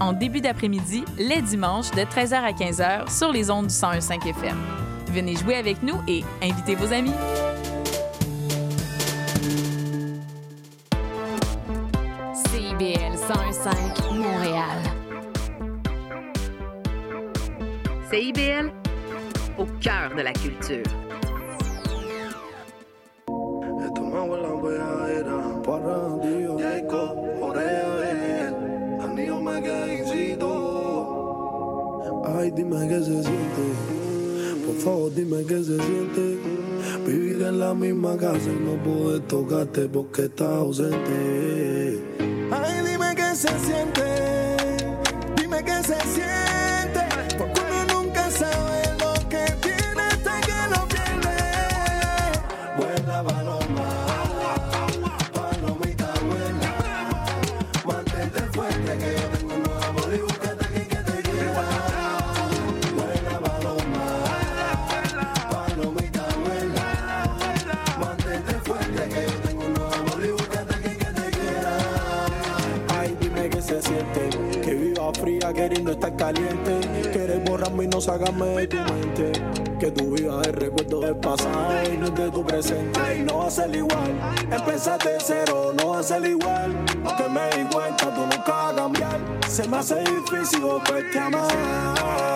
en début d'après-midi, les dimanches, de 13h à 15h sur les ondes du 101.5 FM. Venez jouer avec nous et invitez vos amis. CIBL 101.5 Montréal. CIBL, au cœur de la culture. y dime qué se siente. Por favor, dime qué se siente. Vivir en la misma casa y no poder tocarte porque estás ausente. Ay, dime qué se siente. Dime qué se siente. estás caliente. Quieres borrarme y no sacarme de tu mente. Que tu vida es recuerdo del pasado y no es de tu presente. No va a ser igual. Empezaste cero, no va a ser igual. Que me di cuenta, tú nunca vas a cambiar. Se me hace difícil volverte a amar.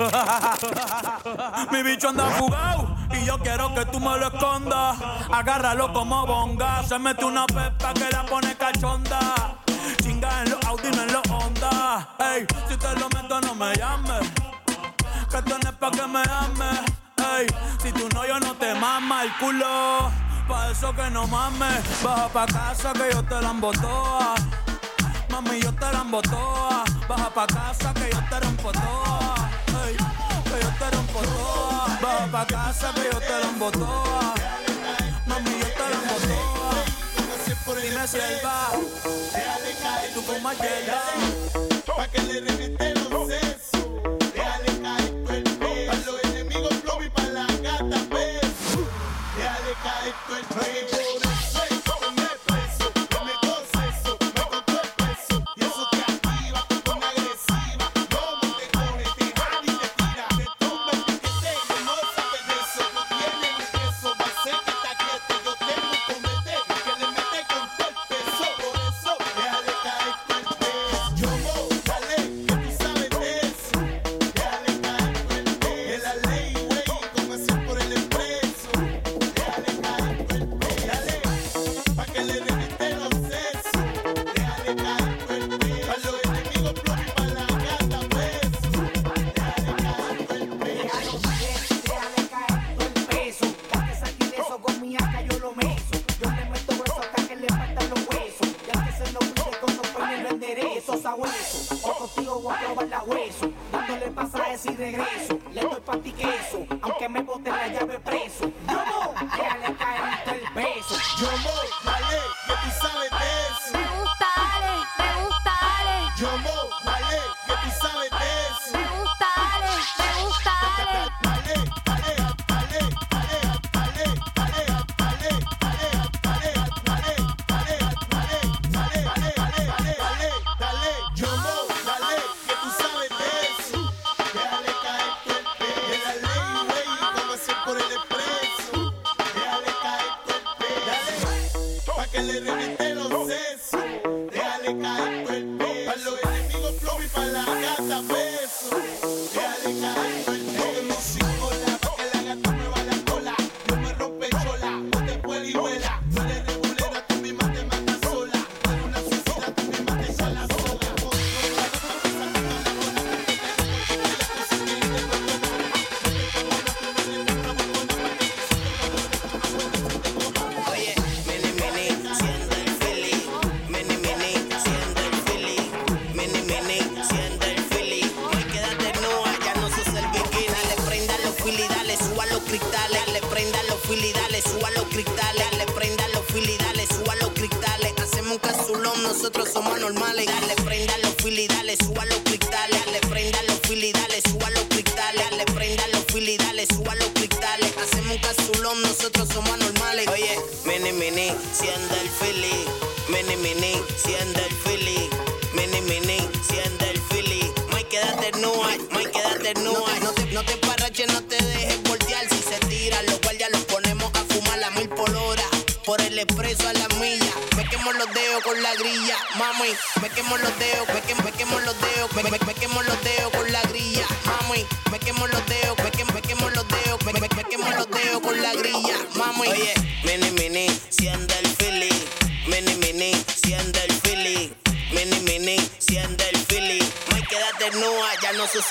Mi bicho anda fugado y yo quiero que tú me lo escondas. Agárralo como bonga. Se mete una pepa que la pone cachonda. Chinga en los Audi, no en los Honda. Ey, si te lo meto, no me llames. Que tú no pa' que me ames. Ey, si tú no, yo no te mama el culo. Pa' eso que no mames. Baja pa' casa que yo te la embotoa. Mami, yo te la embotoa. Baja pa' casa que yo te rompo toa. Hey, que yo te rompo toa. Baja pa' casa que yo te rompo toa. Mami, yo te rompo toa. Dime si él va. Y tú fumas yerba. Pa' que le resiste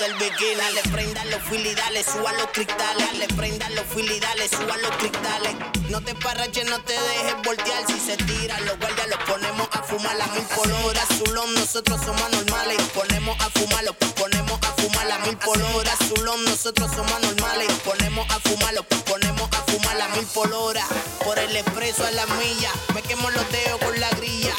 el bikini. Dale, prenda los fili, dale, suba los cristales. Dale, prenda los fili, dale, suba los cristales. No te parraches, no te dejes voltear. Si se tira, los guardias los ponemos a fumar. La mil poloras, Zulón, nosotros somos normales. Ponemos a fumarlos, ponemos a fumar. La mil poloras, Zulón, nosotros somos normales. Ponemos a fumarlos, ponemos a fumar. La mil poloras, por el expreso a la milla. Me quemo los dedos con la grilla.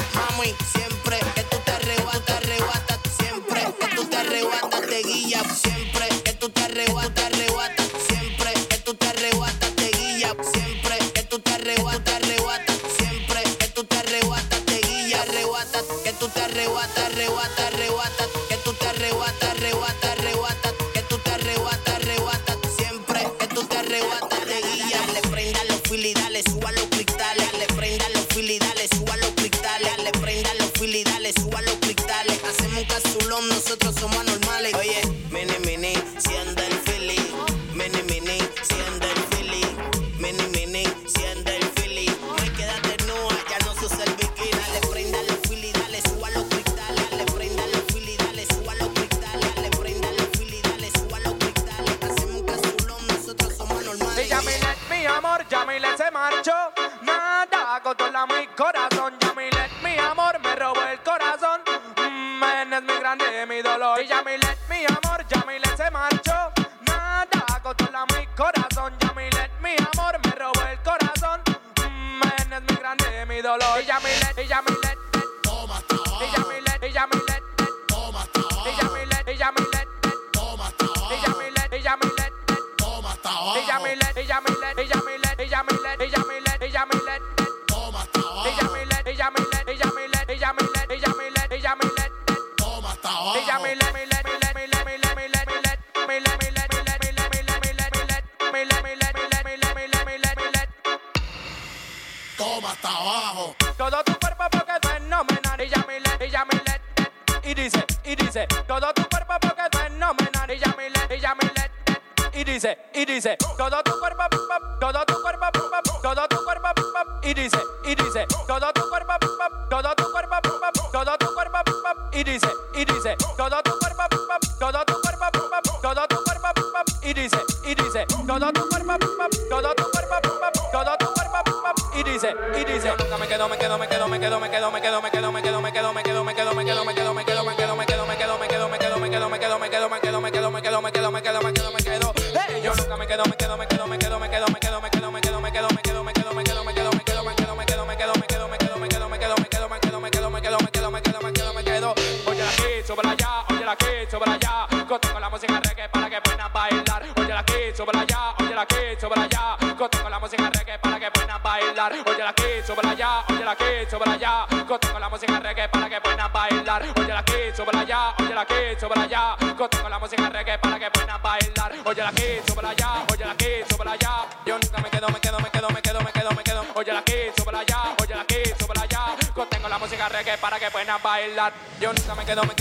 Yo nunca me quedo, me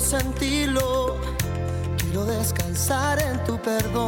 sentirlo, quiero descansar en tu perdón.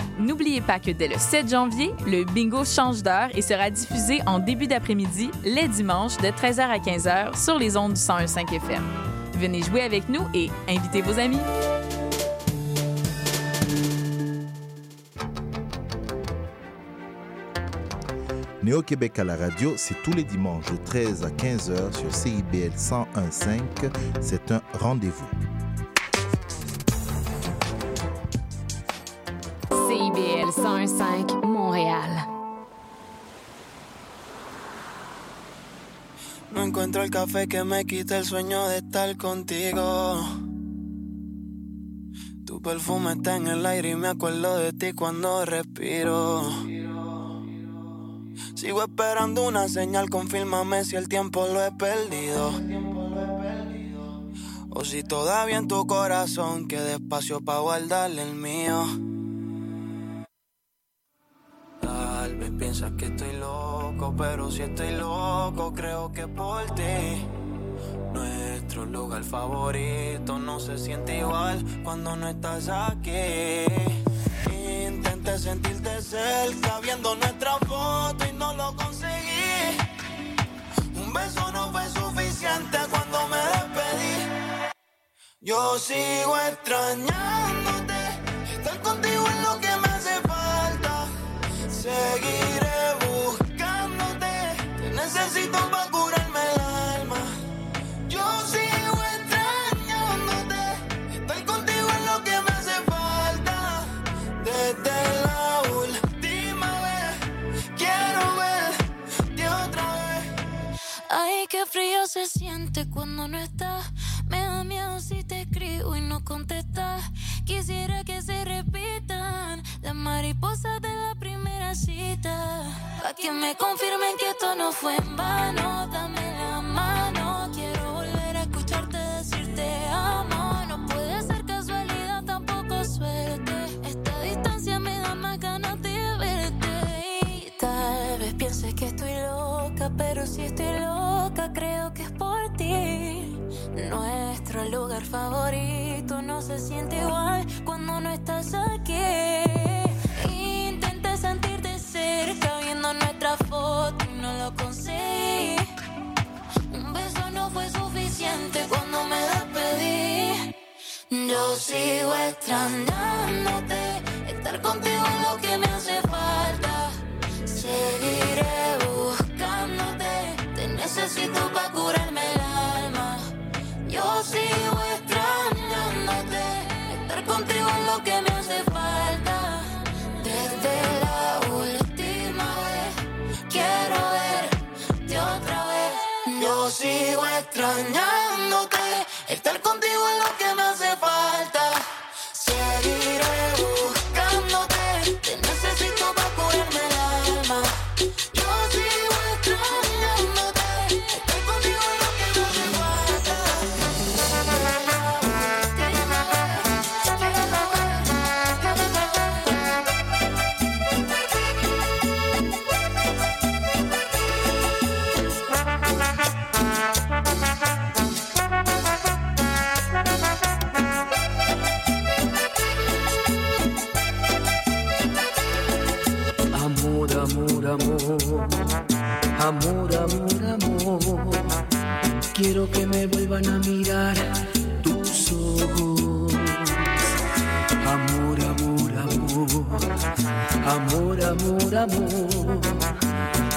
N'oubliez pas que dès le 7 janvier, le bingo change d'heure et sera diffusé en début d'après-midi, les dimanches, de 13h à 15h sur les ondes du 101.5 FM. Venez jouer avec nous et invitez vos amis. Néo-Québec à la radio, c'est tous les dimanches de 13 à 15h sur CIBL 101.5. C'est un rendez-vous. 101.5 Montréal. No encuentro el café que me quite el sueño de estar contigo. Tu perfume está en el aire y me acuerdo de ti cuando respiro. Sigo esperando una señal, confírmame si el tiempo lo he perdido. O si todavía en tu corazón queda espacio para guardarle el mío. Tal vez piensas que estoy loco, pero si estoy loco, creo que por ti. Nuestro lugar favorito no se siente igual cuando no estás aquí. Intenté sentirte cerca viendo nuestra foto y no lo conseguí. Un beso no fue suficiente cuando me despedí. Yo sigo extrañándote, estar contigo es lo que. Seguiré buscándote, te necesito para curarme el alma. Yo sigo extrañándote, estar contigo es lo que me hace falta. Desde la última vez, quiero verte otra vez. Ay, qué frío se siente cuando no estás. Me da miedo si te escribo y no contestas. Quisiera que se repitan las mariposas de la primera cita. Que me confirmen que esto no fue en vano. Dame la mano. Quiero volver a escucharte decir te amo. No puede ser casualidad, tampoco suerte. Esta distancia me da más ganas de verte. Tal vez pienses que estoy loca, pero si estoy loca, creo que es por ti. Nuestro lugar favorito no se siente igual cuando no estás aquí. No lo conseguí. Un beso no fue suficiente cuando me despedí. Yo sigo extrañándote, estar contigo es lo que me hace falta. Seguiré buscándote, te necesito para curarme el alma. Yo sigo extrañándote, estar contigo es lo que me strong night.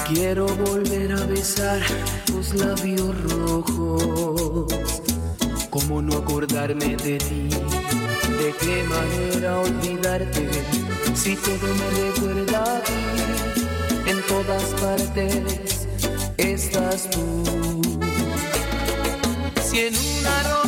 Quiero volver a besar tus labios rojos. ¿Cómo no acordarme de ti? ¿De qué manera olvidarte? Si todo me recuerda a ti, en todas partes estás tú. Si en una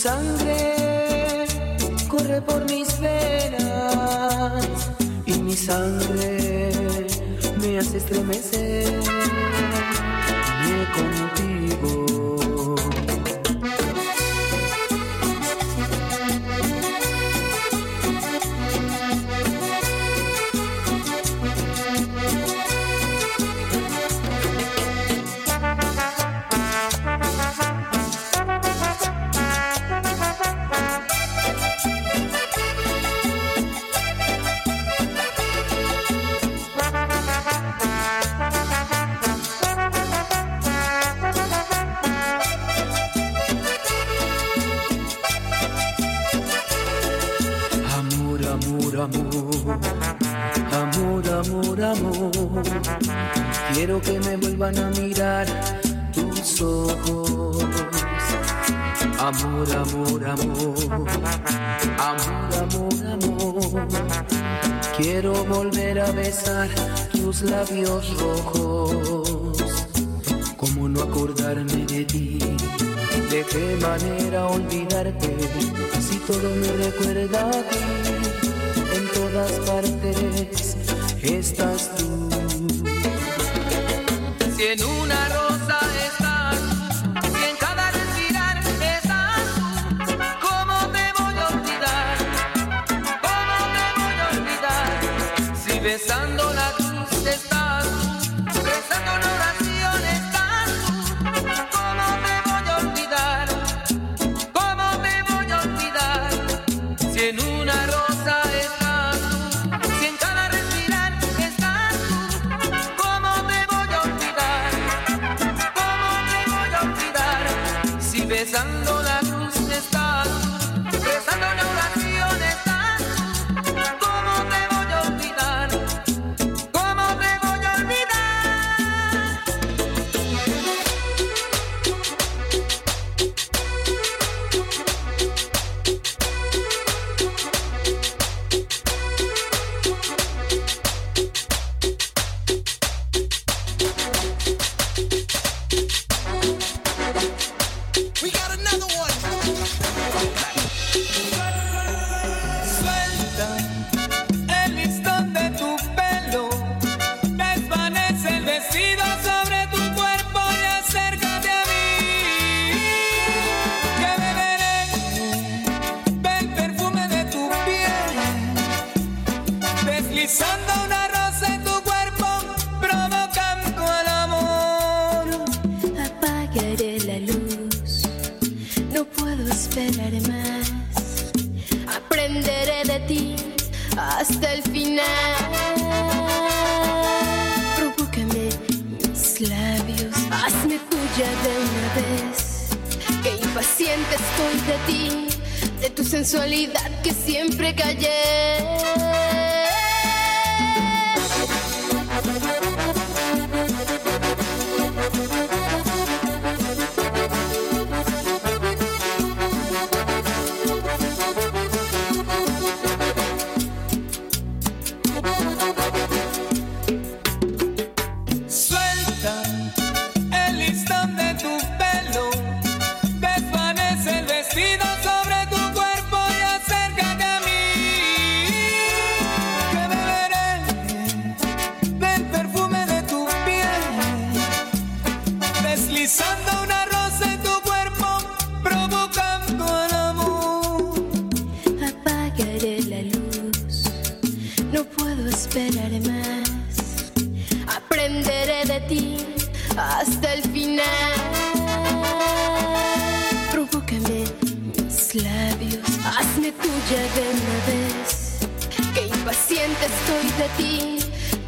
sangre corre por mis venas y mi sangre me hace estremecer.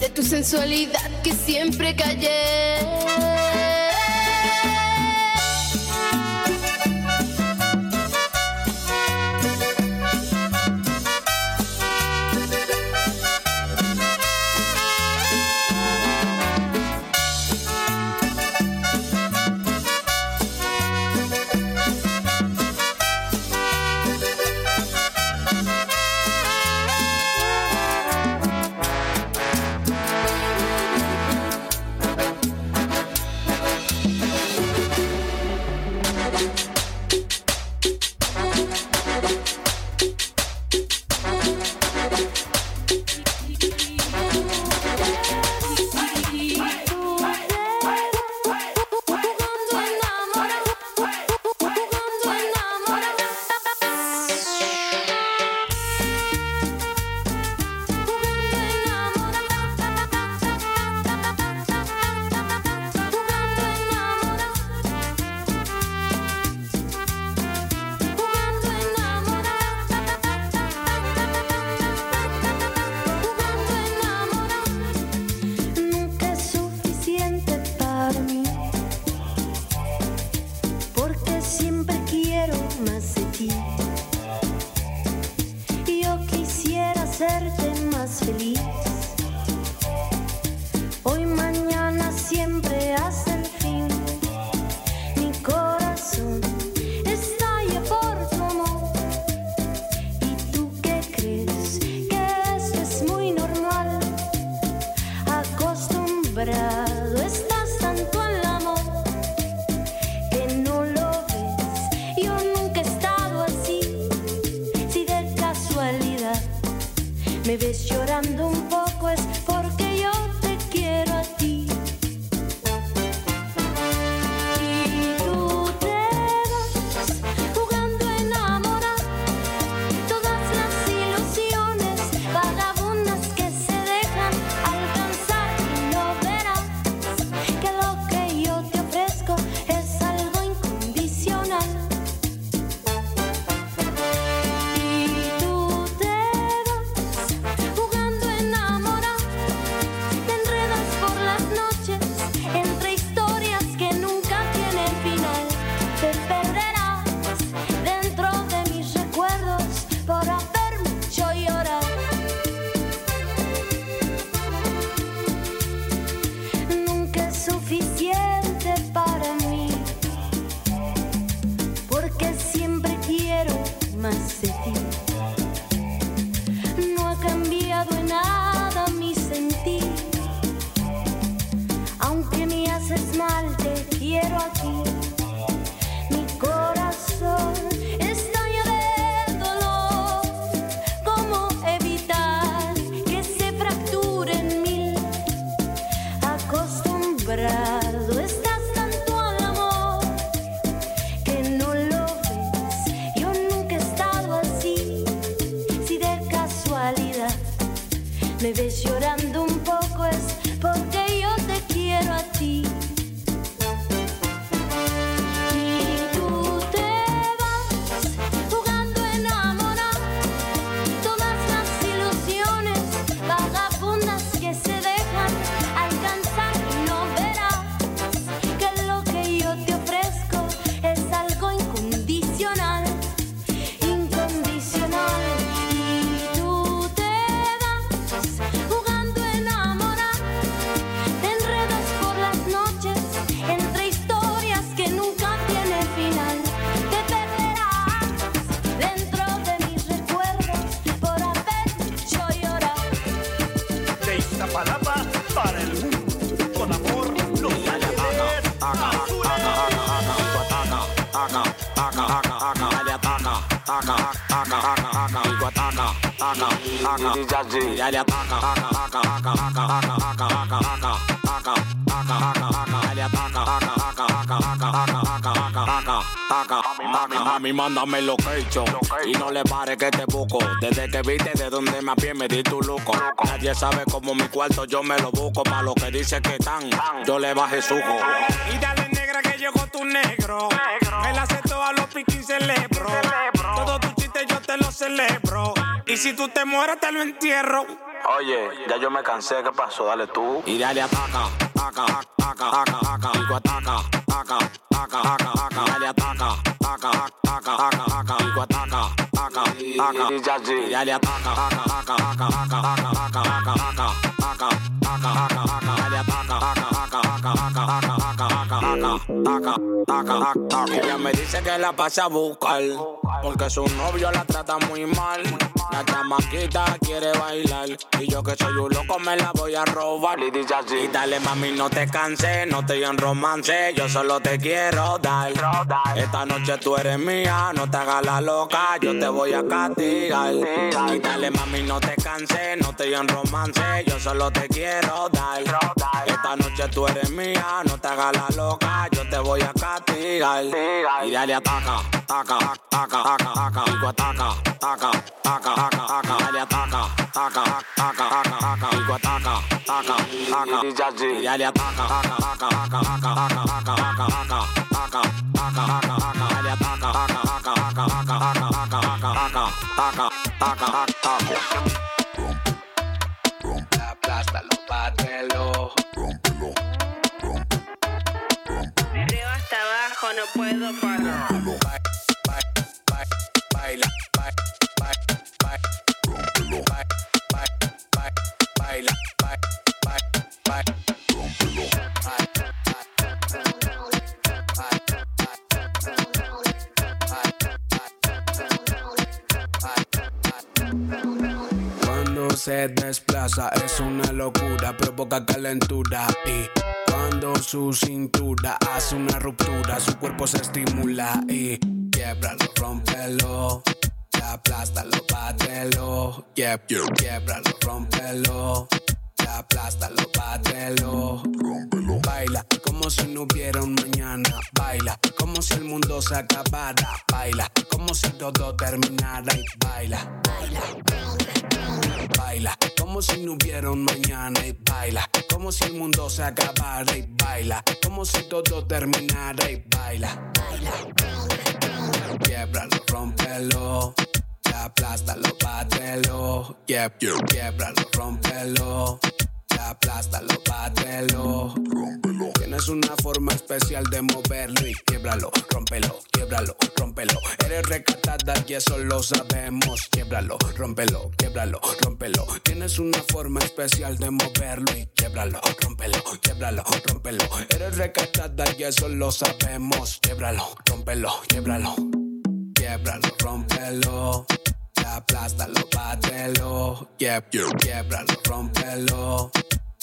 De tu sensualidad que siempre callé. Desde que viste de donde me pie me di tu loco. Nadie sabe cómo mi cuarto yo me lo busco. Pa' lo que dice que están, yo le bajé sujo. Y dale negra que llegó tu negro. Me la acepto a los piquis celebro. Todo tu chiste yo te lo celebro. Y si tú te mueres te lo entierro. Oye, ya yo me cansé, ¿qué pasó? Dale tú. Y dale ataca, ataca, ataca, ataca, ataca. Y dale ataca, ataca, ataca, ataca, ataca, ataca, ataca, ataca, ataca, ataca, ataca. Dale ataca, ataca, ataca, ataca, ataca, ataca, ataca. Ella me dice que la pasa a buscar porque su novio la trata muy mal. La chamaquita quiere bailar y yo que soy un loco me la voy a robar. Y dice así. Y dale mami, no te canses, no te en romance, yo solo te quiero dar. Esta noche tú eres mía, no te hagas la loca, yo te voy a castigar. Y dale mami, no te canses, no te en romance, yo solo te quiero dar. Esta noche tú eres mía, no te hagas la loca, yo te voy a castigar. Y dale ataca, ataca, ataca, ataca, ataca, digo ataca, ataca, ataca, ataca, ataca, dale ataca, ataca, ataca, ataca, ataca, digo ataca, ataca, ataca, y dale ataca, ataca, ataca, ataca, ataca, ataca, ataca, ataca, ataca, ataca, ataca, ataca, dale ataca, ataca, ataca, ataca, ataca, ataca, ataca, ataca, ataca, ataca. Aplástalo, bátelo. De arriba hasta abajo no puedo parar. Se desplaza es una locura, provoca calentura. Y cuando su cintura hace una ruptura, su cuerpo se estimula y quiebralo, rómpelo, aplástalo, bátelo, Quieb- quiebralo, rómpelo, aplástalo, bátelo, baila como si no hubiera un mañana, baila como si el mundo se acabara, baila como si todo terminara. Y baila, baila como si no hubiera un mañana. Y baila como si el mundo se acabara. Y baila como si todo terminara. Y baila. Quiebralo rómpelo aplástalo bátelo Quieb- quiebralo rómpelo aplástalo bátelo Tienes una forma especial de moverlo y quiebralo, rómpelo, quiebralo, rómpelo. Eres recatada y eso lo sabemos. Quiebralo, rómpelo, quiebralo, rómpelo. Tienes una forma especial de moverlo y quiebralo, rómpelo, quiebralo, rómpelo. Eres recatada y eso lo sabemos. Quiebralo, rómpelo, quiebralo. Quiebralo, rómpelo. Aplástalo, bátelo. Quieb- Quiebralo, rómpelo.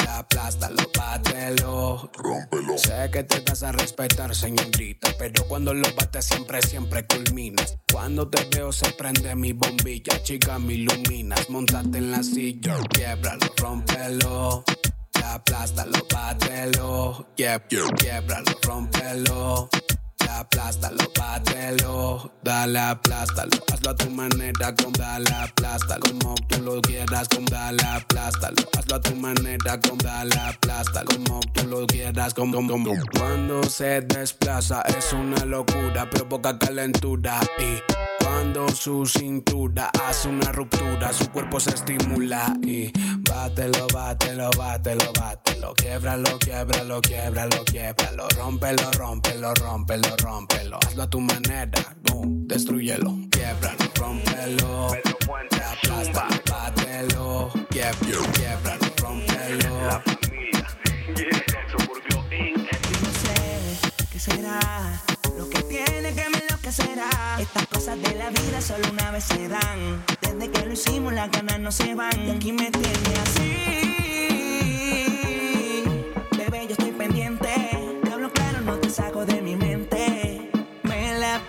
Aplástalo, bátelo. Rómpelo. Sé que te das a respetar, señorita. Pero cuando lo bates, siempre, siempre culminas. Cuando te veo, se prende mi bombilla. Chica, me iluminas. Montate en la silla. Quiebralo, rómpelo. Aplástalo, bátelo. Quieb- Quiebralo, rómpelo. Aplástalo, bátelo, dale, aplástalo, hazlo a tu manera, con dale, aplástalo, como tú lo quieras, con dale, aplástalo, hazlo a tu manera, con dale, aplástalo, como tú lo quieras, con, con, con. Cuando se desplaza es una locura, provoca calentura. Y cuando su cintura hace una ruptura, su cuerpo se estimula. Y bátelo, bátelo, bátelo, bátelo, quiebralo, quiebralo, quiebralo, quiebralo, rómpelo, rómpelo, rómpelo, rómpelo, hazlo a tu manera, boom, destruyelo, quiebralo, rómpelo, aplástalo, bátelo, quiebralo, quiebralo, rómpelo. No sé qué será lo que tiene que me enloquecerá. Estas cosas de la vida solo una vez se dan. Desde que lo hicimos, las ganas no se van. Y aquí me tiene así.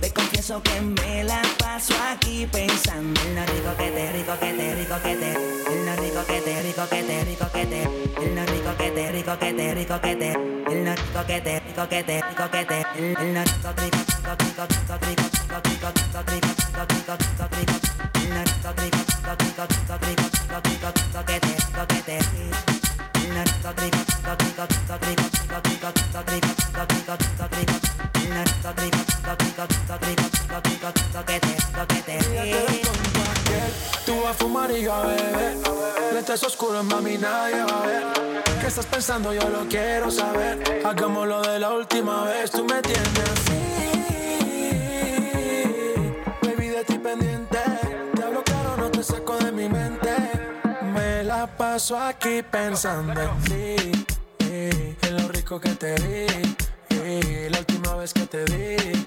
Te confieso que me la paso aquí pensando en lo rico que te rico que te rico que te en lo rico que te rico que te rico que te en lo rico que te rico que te rico que te en lo rico que te rico que te rico que te en rico rico rico rico rico rico rico rico mariga, bebé. Lentes oscuros, mami, nadie va a ver. ¿Qué estás pensando? Yo lo quiero saber. Hagámoslo de la última vez, tú me entiendes. Sí, baby, de ti pendiente. Te hablo claro, no te saco de mi mente. Me la paso aquí pensando en ti. Eh, en lo rico que te di. Eh, la última vez que te di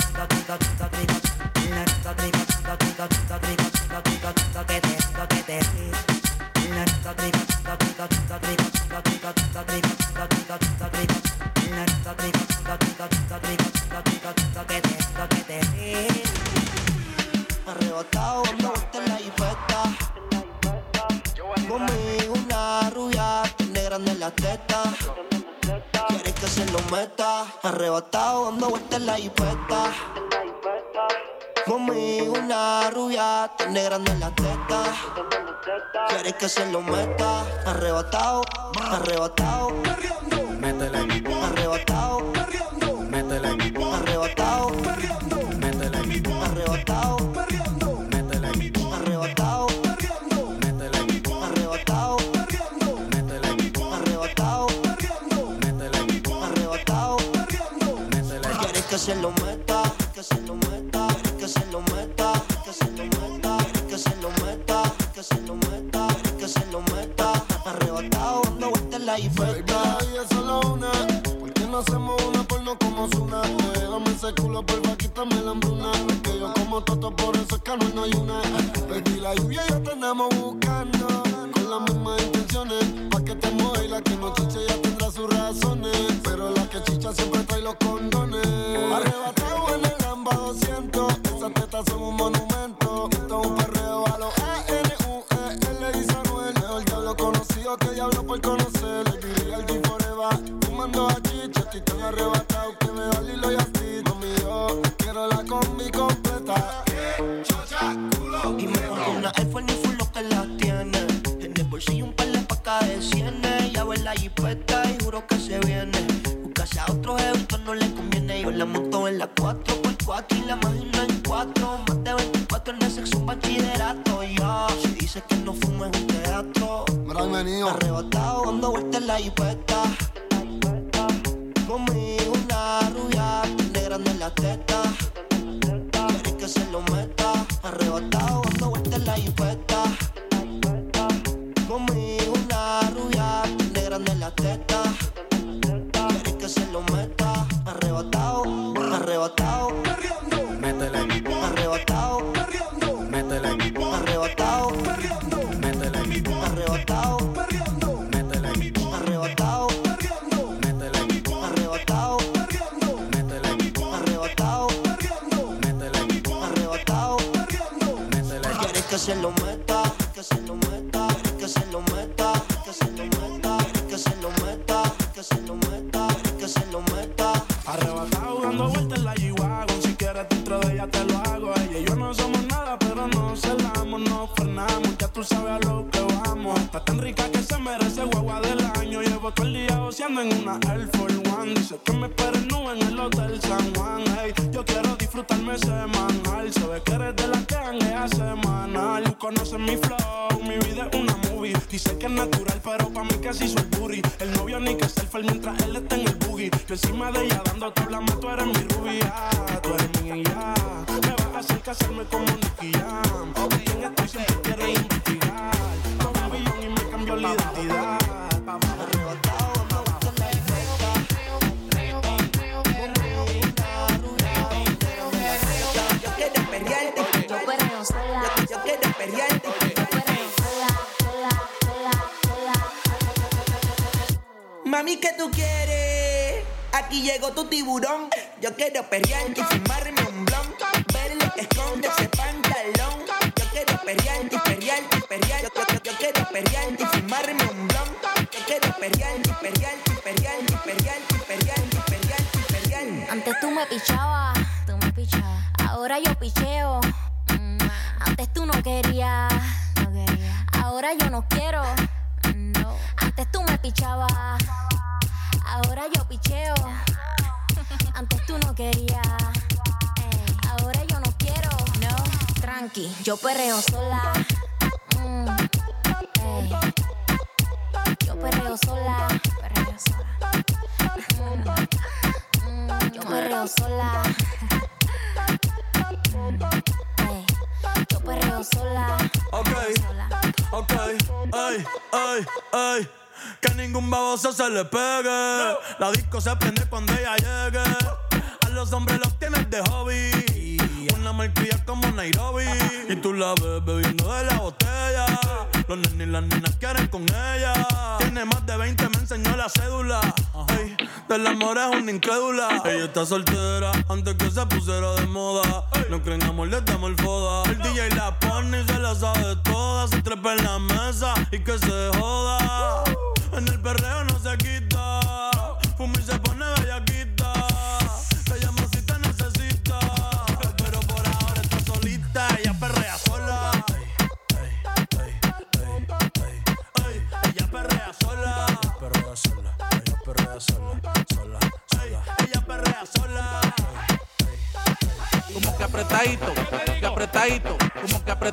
I got, got. que se lo meta. Arrebatado, arrebatado.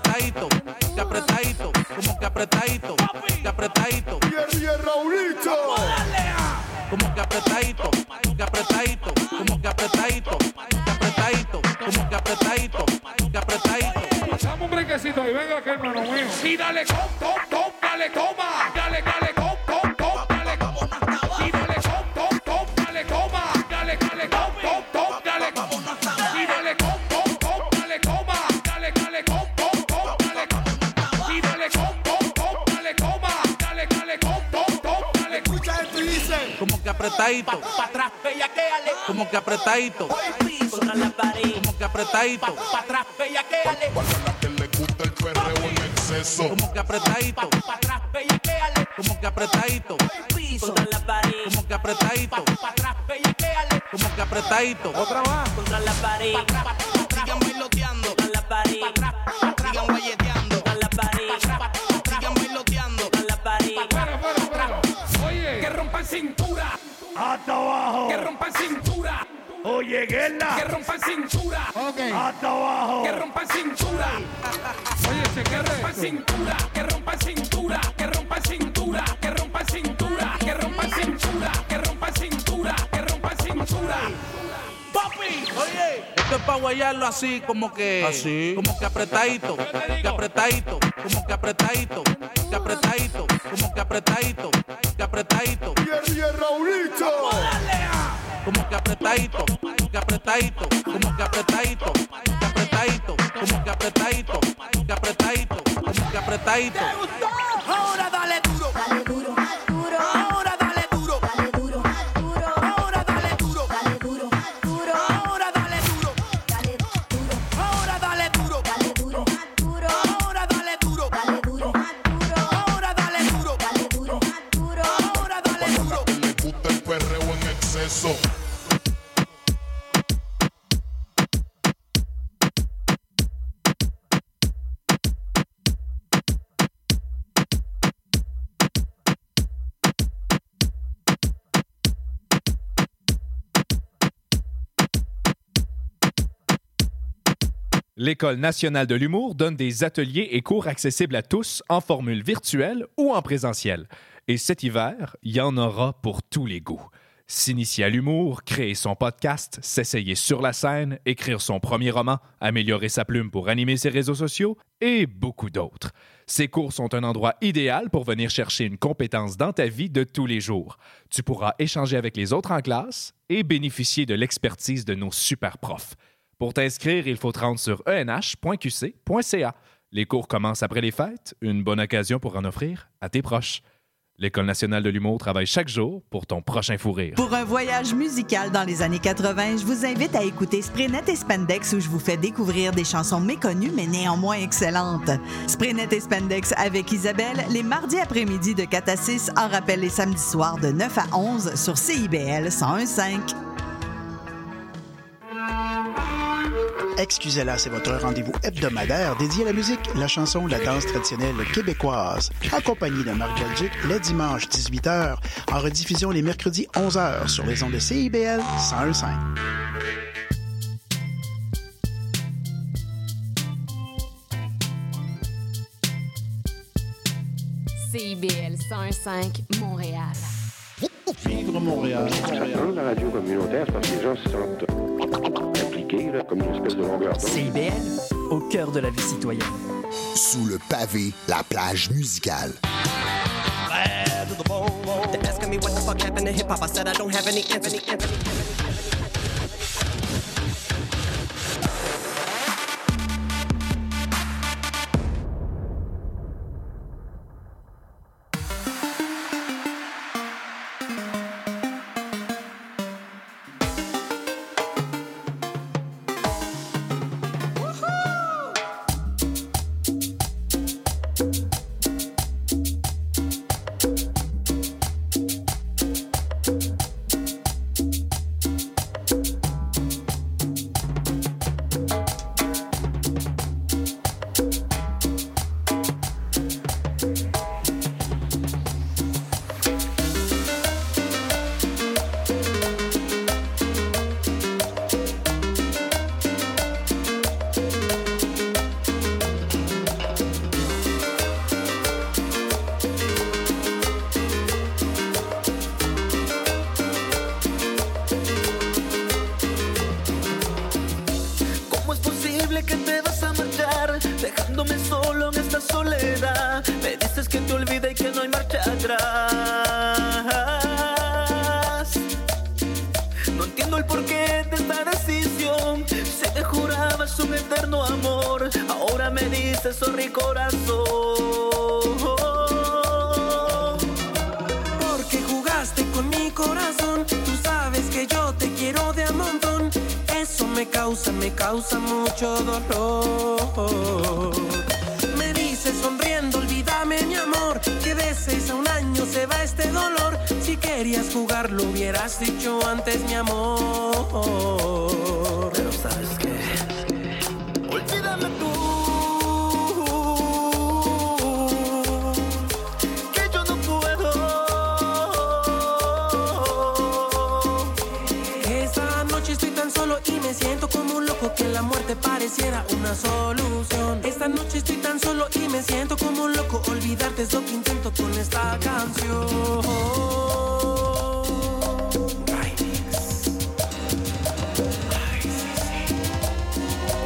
apretadito, que apretadito, como que apretadito, que apretadito. Raulito. Como que apretadito, que apretadito, como que apretadito, que apretadito, como que apretadito, que apretadito. Dame un brequecito ahí, venga que hermano mío. Sí, dale, com, com, com, dale, coma, dale, dale. apretadito. Pa atrás, bella que ale. Como que apretadito. Como que apretadito. Pa atrás, bella que ale. Para la que le gusta el perreo en exceso. Como que apretadito. Pa atrás, bella que ale. Como que apretadito. Contra la pared. Como que apretadito. Pa atrás, bella que ale. Como que apretadito. Otra más. Contra la pared. hasta abajo. Que rompan cintura. Oye, Guerra. Que rompan cintura. Okay. Hasta abajo. Que rompan cintura. Oye, se que rompan cintura. Que rompan cintura. Que rompan cintura. Que rompan cintura. Que rompan cintura. Que rompan cintura. Que rompan cintura. Esto es para guayarlo así, como que. Así. Como que apretadito, que apretadito, como que apretadito, que apretadito, como que apretadito, que apretadito. Y Raulito. Como que apretadito, que apretadito, como que apretadito, que apretadito, como que apretadito, que apretadito, como que apretadito. Ahora dale duro. Dale duro. L'École nationale de l'humour donne des ateliers et cours accessibles à tous en formule virtuelle ou en présentiel. Et cet hiver, il y en aura pour tous les goûts. S'initier à l'humour, créer son podcast, s'essayer sur la scène, écrire son premier roman, améliorer sa plume pour animer ses réseaux sociaux et beaucoup d'autres. Ces cours sont un endroit idéal pour venir chercher une compétence dans ta vie de tous les jours. Tu pourras échanger avec les autres en classe et bénéficier de l'expertise de nos super profs. Pour t'inscrire, il faut te rendre sur enh.qc.ca. Les cours commencent après les fêtes, une bonne occasion pour en offrir à tes proches. L'École nationale de l'humour travaille chaque jour pour ton prochain fou rire. Pour un voyage musical dans les années 80, je vous invite à écouter Spraynet et Spandex où je vous fais découvrir des chansons méconnues mais néanmoins excellentes. Spraynet et Spandex avec Isabelle les mardis après-midi de 4 à 6 en rappel les samedis soirs de 9 à 11 sur CIBL 1015. Excusez-la, c'est votre rendez-vous hebdomadaire dédié à la musique, la chanson, la danse traditionnelle québécoise. Accompagné de Marc Belgique, les dimanches 18h, en rediffusion les mercredis 11h sur les ondes de CIBL 101.5. CIBL 101.5 Montréal. Vivre Montréal. Dans la radio communautaire, c'est parce que les gens se sentent impliqués, là, comme une espèce de longueur d'onde. CIBL, au cœur de la vie citoyenne. Sous le pavé, la plage musicale. They're asking me what the fuck happened to hip hop. I said I don't have any answers. Quiero de a montón. Eso me causa, me causa mucho dolor. Me dices sonriendo, olvídame mi amor. Que de seis a un año se va este dolor. Si querías jugar, lo hubieras dicho antes, mi amor. Pero sabes que. Olvídame tú. Me siento como un loco que la muerte pareciera una solución. Esta noche estoy tan solo y me siento como un loco. Olvidarte es lo que intento con esta canción.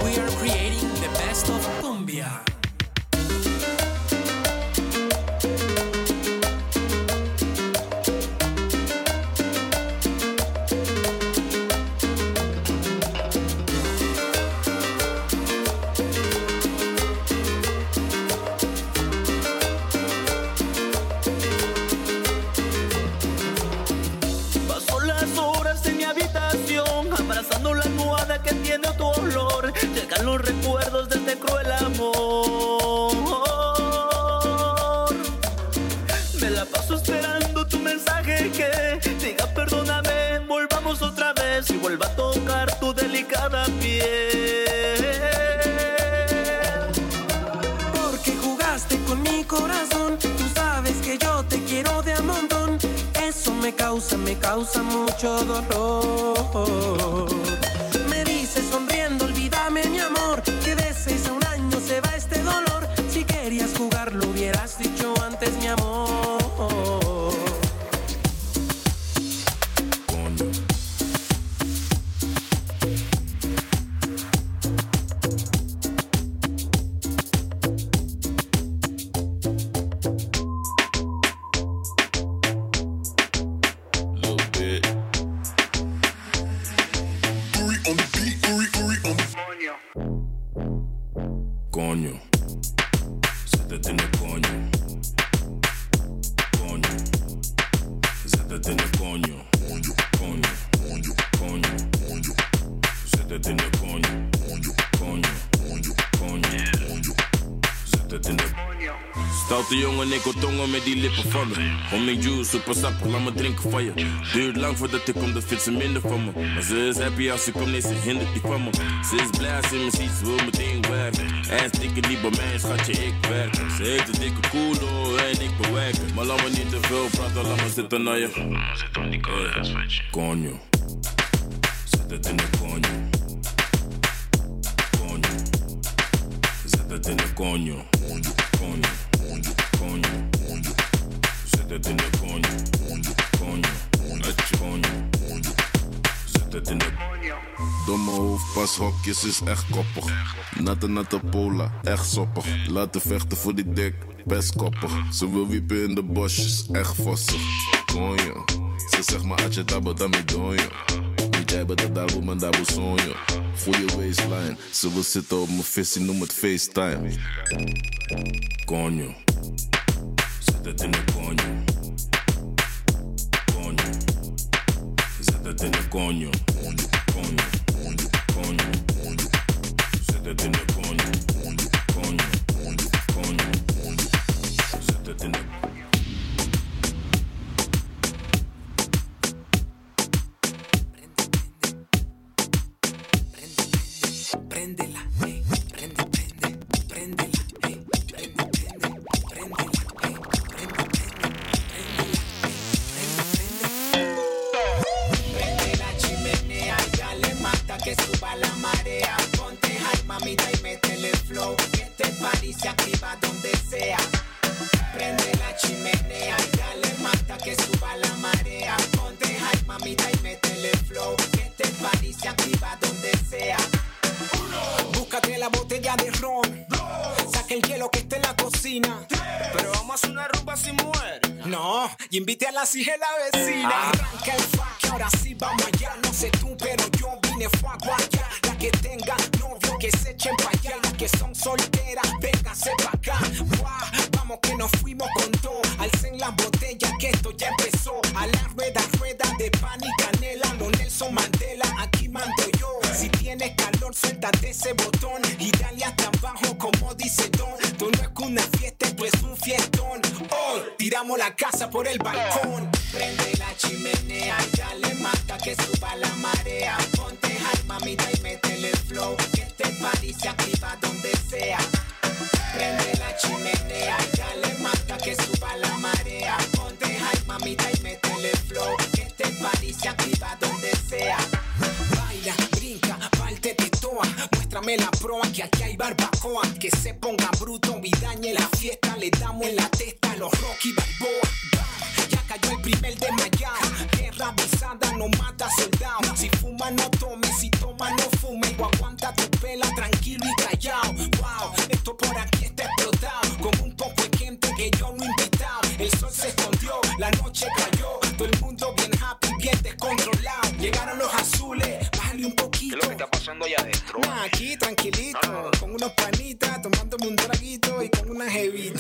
We are creating the best of cumbia. Me causa mucho dolor. Jongen, ik tongen met die lippen van me. Homie juice, super sappig, laat me drinken van je. Duurt lang voordat ik kom, dan vindt ze minder van me. Maar ze is happy als ze komt, nee, ze hindert die van me. Ze is blij als ze me ziet, ze wil meteen werken. Ass dikke die bij mij, schatje, ik werk. Ze heeft een dikke koelo en ik bewerken. Maar laat me niet te veel praten, laat me zitten naar je. Zit om die Coño. Zet het in de coño. Coño. Zet het in de coño. Hoofdpashokjes is echt koppig. Natte natte pola, echt soppig. Laten vechten voor die dik, best koppig. Ze wil wiepen in de bosjes, echt vossig. Konjo, ze zegt maar atje dabo dami donjo. Niet jij dat daar man daar sonjo. Goeie waistline, ze wil zitten op mijn visie, noem het FaceTime. Coño. Zet het in de coño. Coño. Zet het in de coño. Coño. Coño. Você tá entendendo? las 100 los Rocky Balboa. Ya cayó el primer desmayado. Guerra avisada no mata soldado. Si fuma no tome, si toma no fume. O aguanta tu pela tranquilo y callado. Wow, esto por aquí está explotado. Con un poco de gente que yo no invitado. El sol se escondió, la noche cayó.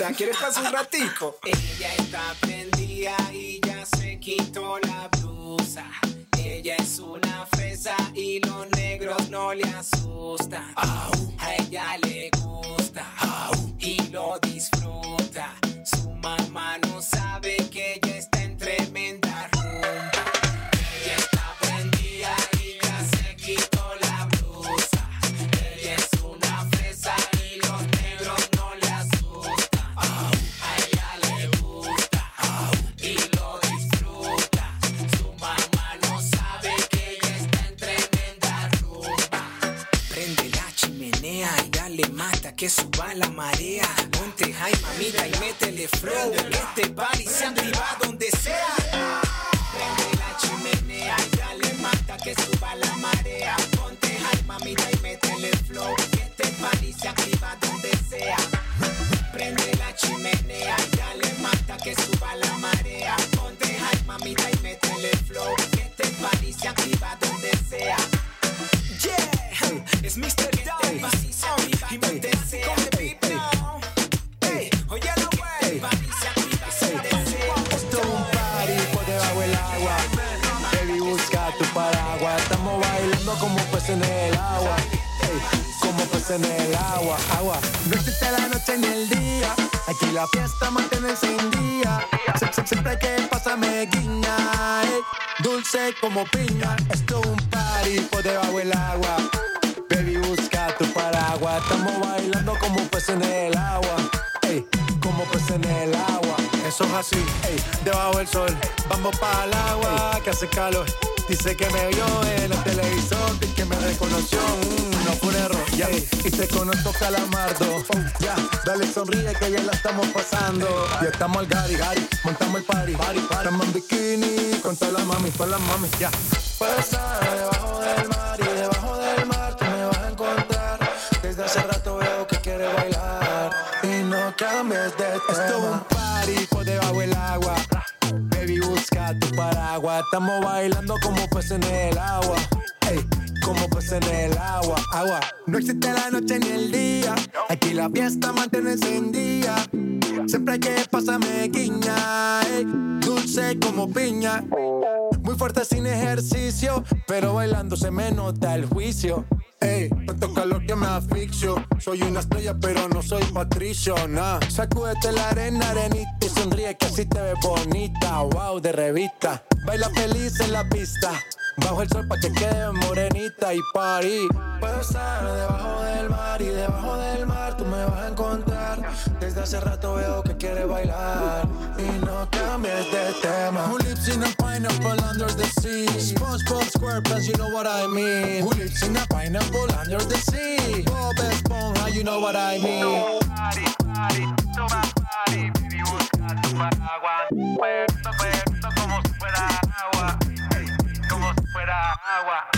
Jevita. ¿Quieres pasar un ratico? Ella está prendida y ya se quitó la blusa. Ella es una fresa y los negros no le asustan. A ella le gusta y lo disfruta. Su mamá no sabe que suba la marea. Ponte high, mamita, y métele flow. Este party se activa donde sea. Prende la chimenea y dale mata que suba la marea. Ponte high, mamita, y métele flow. Este party se activa donde sea. En el agua, agua. No existe la noche ni el día. Aquí la fiesta mantiene. Sie- sie- Siempre que pasa me guiña. ey, Dulce como piña. Esto es un party por debajo del agua. Baby, busca tu paraguas. Estamos bailando como peces en el agua. Ey, como peces en el agua. Eso es así, ey, debajo del sol. Vamos para el agua que hace calor. Dice que me vio en el televisor y que me reconoció. Mm, no fue un error, ya. ey, y te conozco calamardo. Ya, dale sonríe que ya la estamos pasando. Ya estamos al gari, gari, montamos el party. party, party. Estamos en bikini con todas las mami, con las mami, ya. Estar debajo del mar y debajo del mar tú me vas a encontrar. Desde hace rato veo que quieres bailar y no cambies de tema. Esto es un party por debajo del agua. Tu paraguas. Estamos bailando como peces en el agua. Ey, como peces en el agua, agua. No existe la noche ni el día. Aquí la fiesta mantiene encendida. Siempre que pasa me guiña. dulce como piña. Muy fuerte sin ejercicio, pero bailando se me nota el juicio. Ey, tanto calor que me asfixio. Soy una estrella, pero no soy patricio, nah. Sacúdete la arena, arenita y sonríe que así te ves bonita. Wow, de revista. Baila feliz en la pista. Bajo el sol pa' que quede morenita y party. Puedo estar debajo del mar y debajo del mar tú me vas a encontrar. Desde hace rato veo que quieres bailar y no cambies de tema. Who lives in a pineapple under the sea? SpongeBob SquarePants, you know what I mean. Who lives in a pineapple under the sea? Bob Esponja, you know what I mean. como si fuera agua, como si fuera agua. Ahora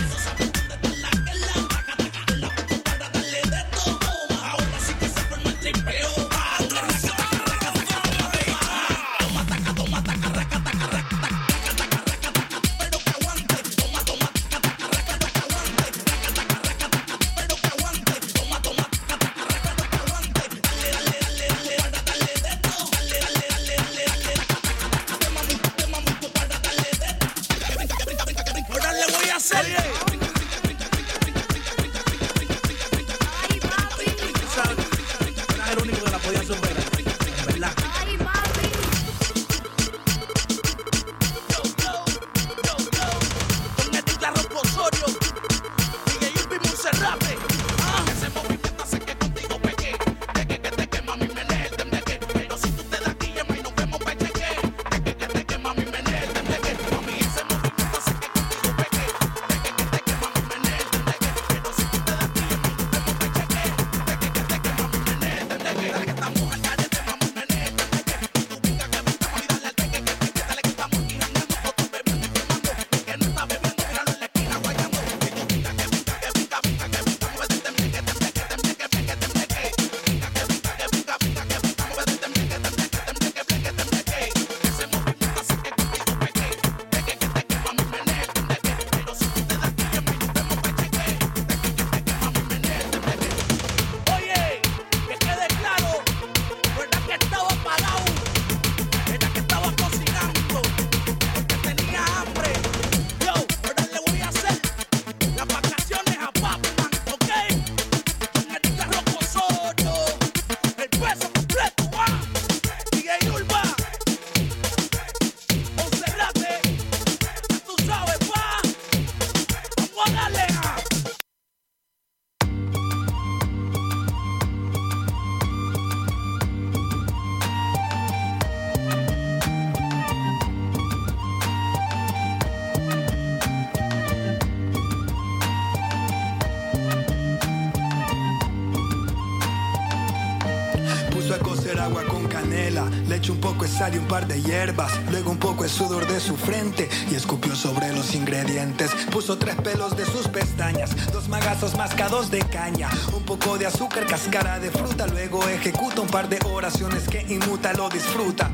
luego un poco de sudor de su frente y escupió sobre los ingredientes. Puso tres pelos de sus pestañas, dos magazos mascados de caña, un poco de azúcar, cáscara de fruta, luego ejecuta un par de oraciones que inmuta, lo disfruta.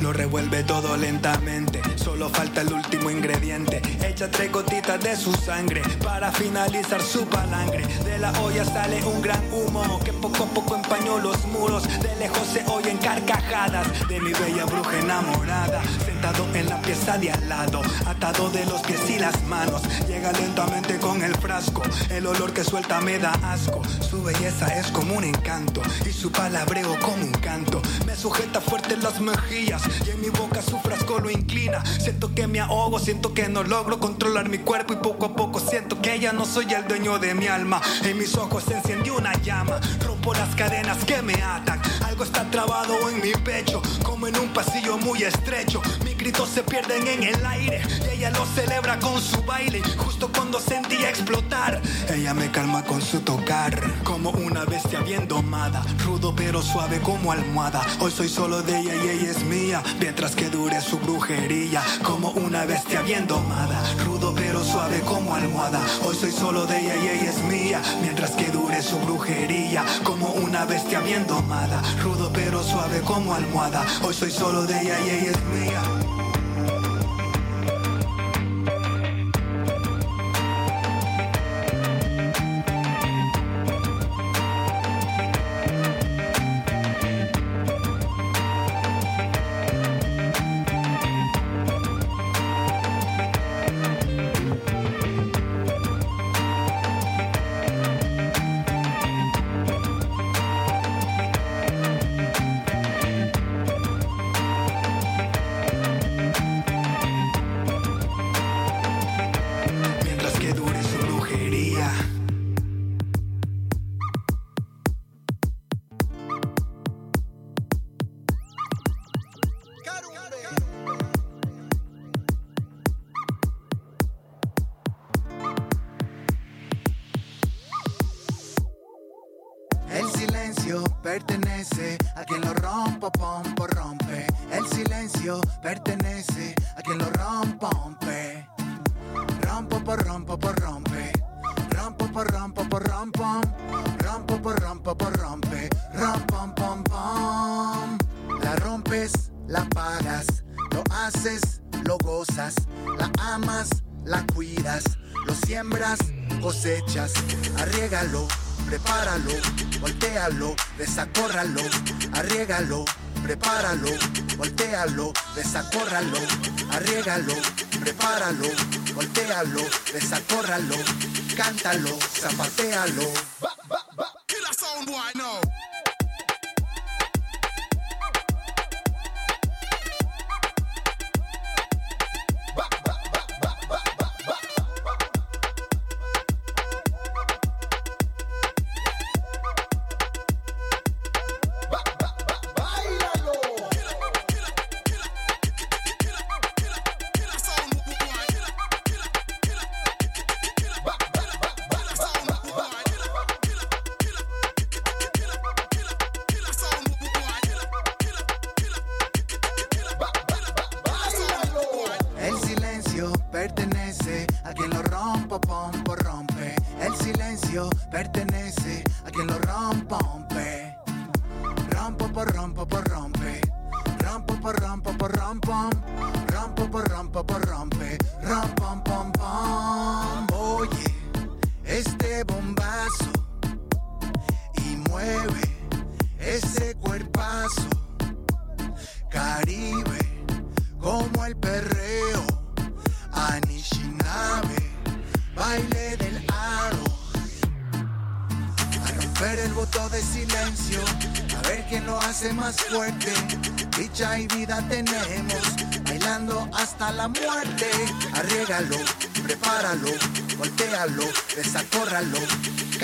Lo revuelve todo lentamente, solo falta el último ingrediente. Echa tres gotitas de su sangre para finalizar su palangre. De la olla sale un gran humo que poco a poco empañó los muros. De lejos se oyen carcajadas de mi bella bruja enamorada. Se sentado en la pieza de al lado, atado de los pies y las manos. Llega lentamente con el frasco, el olor que suelta me da asco. Su belleza es como un encanto y su palabreo como un canto. Me sujeta fuerte las mejillas y en mi boca su frasco lo inclina. Siento que me ahogo, siento que no logro controlar mi cuerpo y poco a poco siento que ya no soy el dueño de mi alma. En mis ojos se encendió una llama, las cadenas que me atan. Algo está trabado en mi pecho, como en un pasillo muy estrecho. Mis gritos se pierden en el aire y ella lo celebra con su baile. Justo cuando sentía explotar, ella me calma con su tocar, como una bestia bien domada, rudo pero suave como almohada. Hoy soy solo de ella y ella es mía, mientras que dure su brujería, como una bestia bien domada, rudo suave como almohada. Hoy soy solo de ella y ella es mía, mientras que dure su brujería, como una bestia bien domada, rudo pero suave como almohada. Hoy soy solo de ella y ella es mía. Desacórralo. Arriégalo, prepáralo. Voltéalo, desacórralo. Cántalo, zapatealo.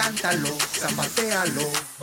Cántalo, zapatealo.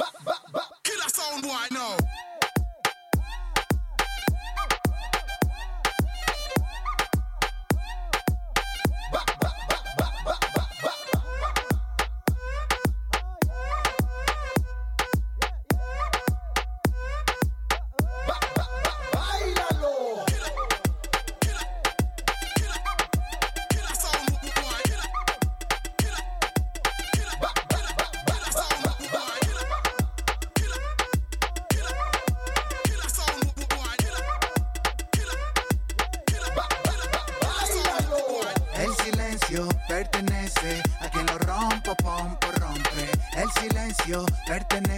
Silencio pertenece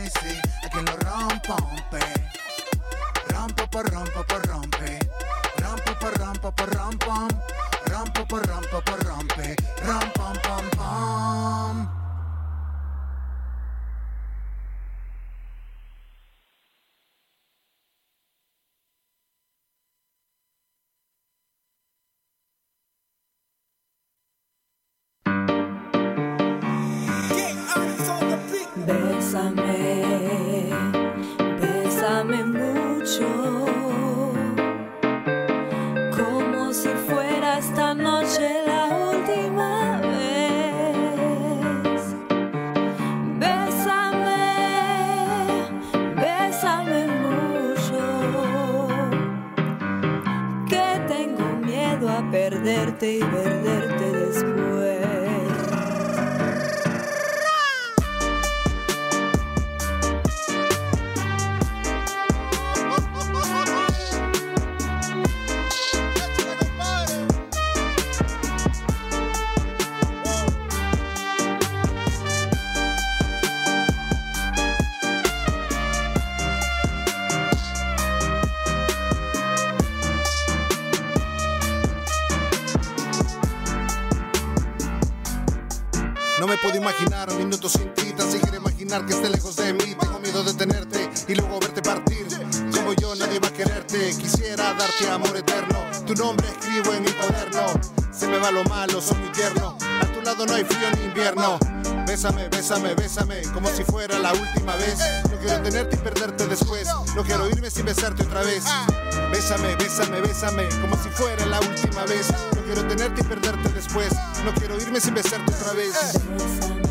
como si fuera la última vez. No quiero tenerte y perderte después. No quiero irme sin besarte otra vez. Bésame, bésame, bésame, como si fuera la última vez. No quiero tenerte y perderte después. No quiero irme sin besarte otra vez.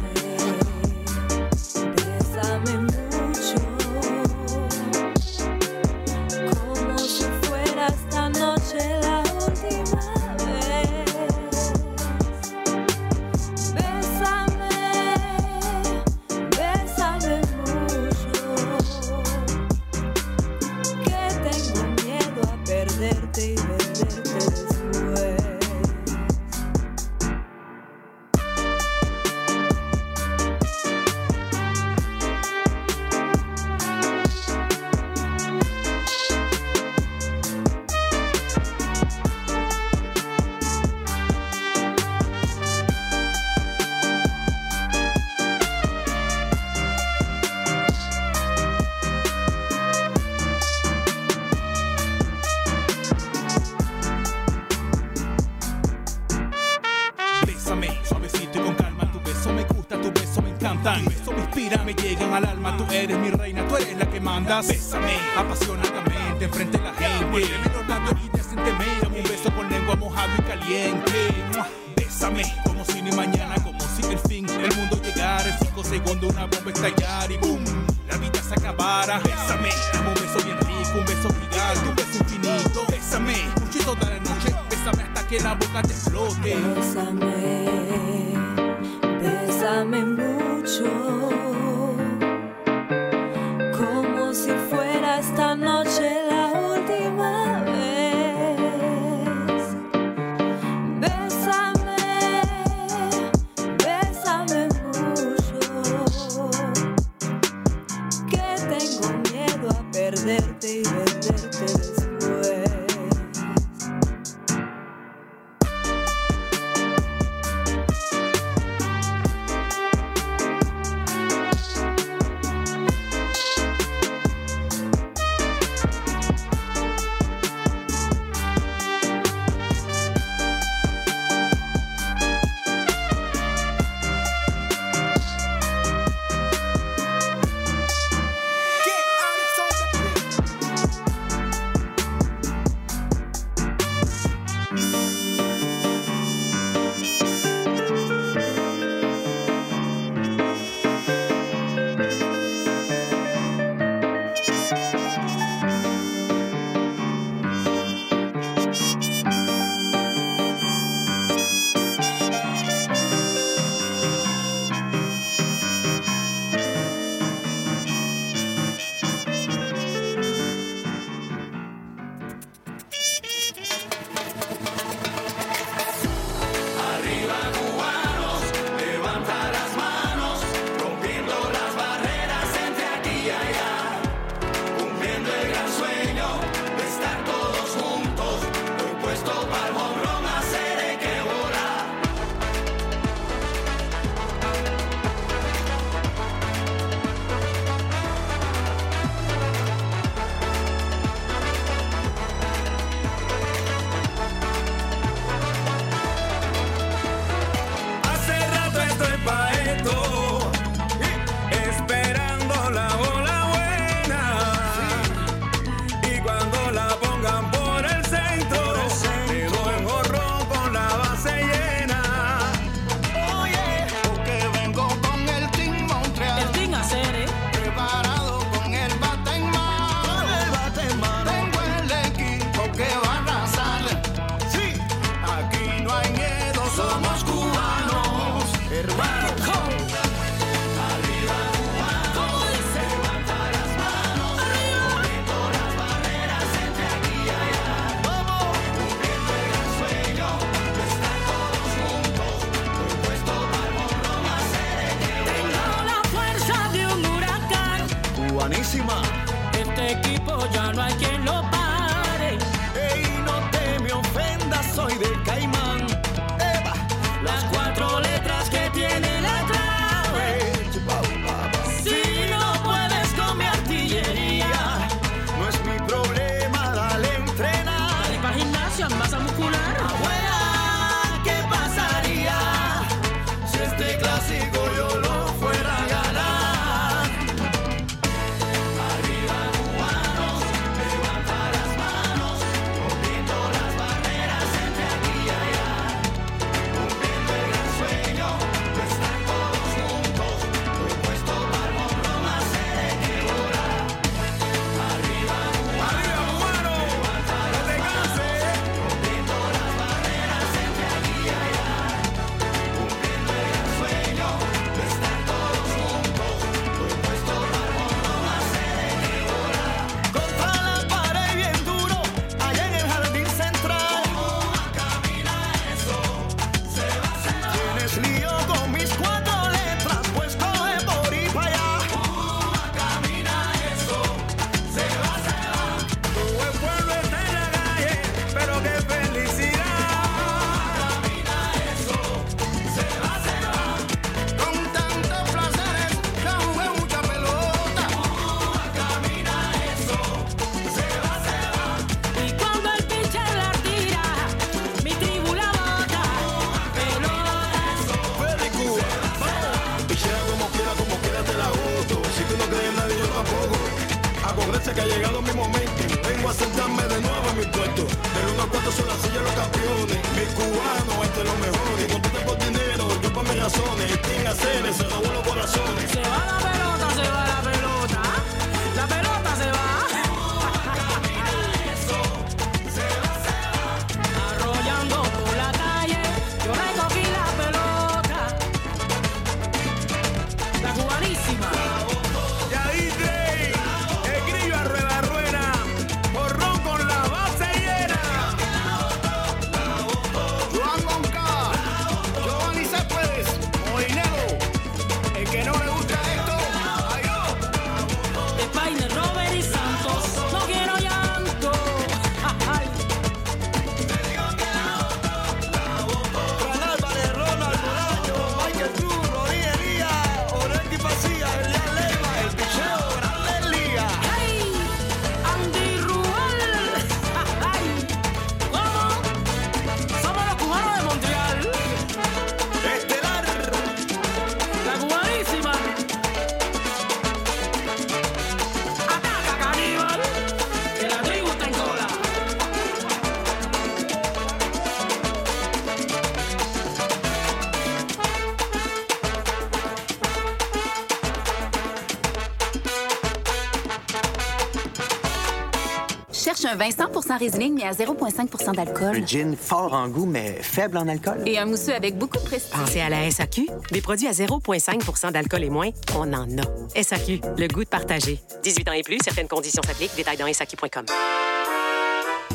Un vin 100% Riesling, mais à 0,5% d'alcool. Un gin fort en goût, mais faible en alcool. Et un mousseux avec beaucoup de prestige. Pensez à la SAQ. Des produits à 0,5% d'alcool et moins, on en a. SAQ, le goût de partager. 18 ans et plus, certaines conditions s'appliquent. Détails dans SAQ.com.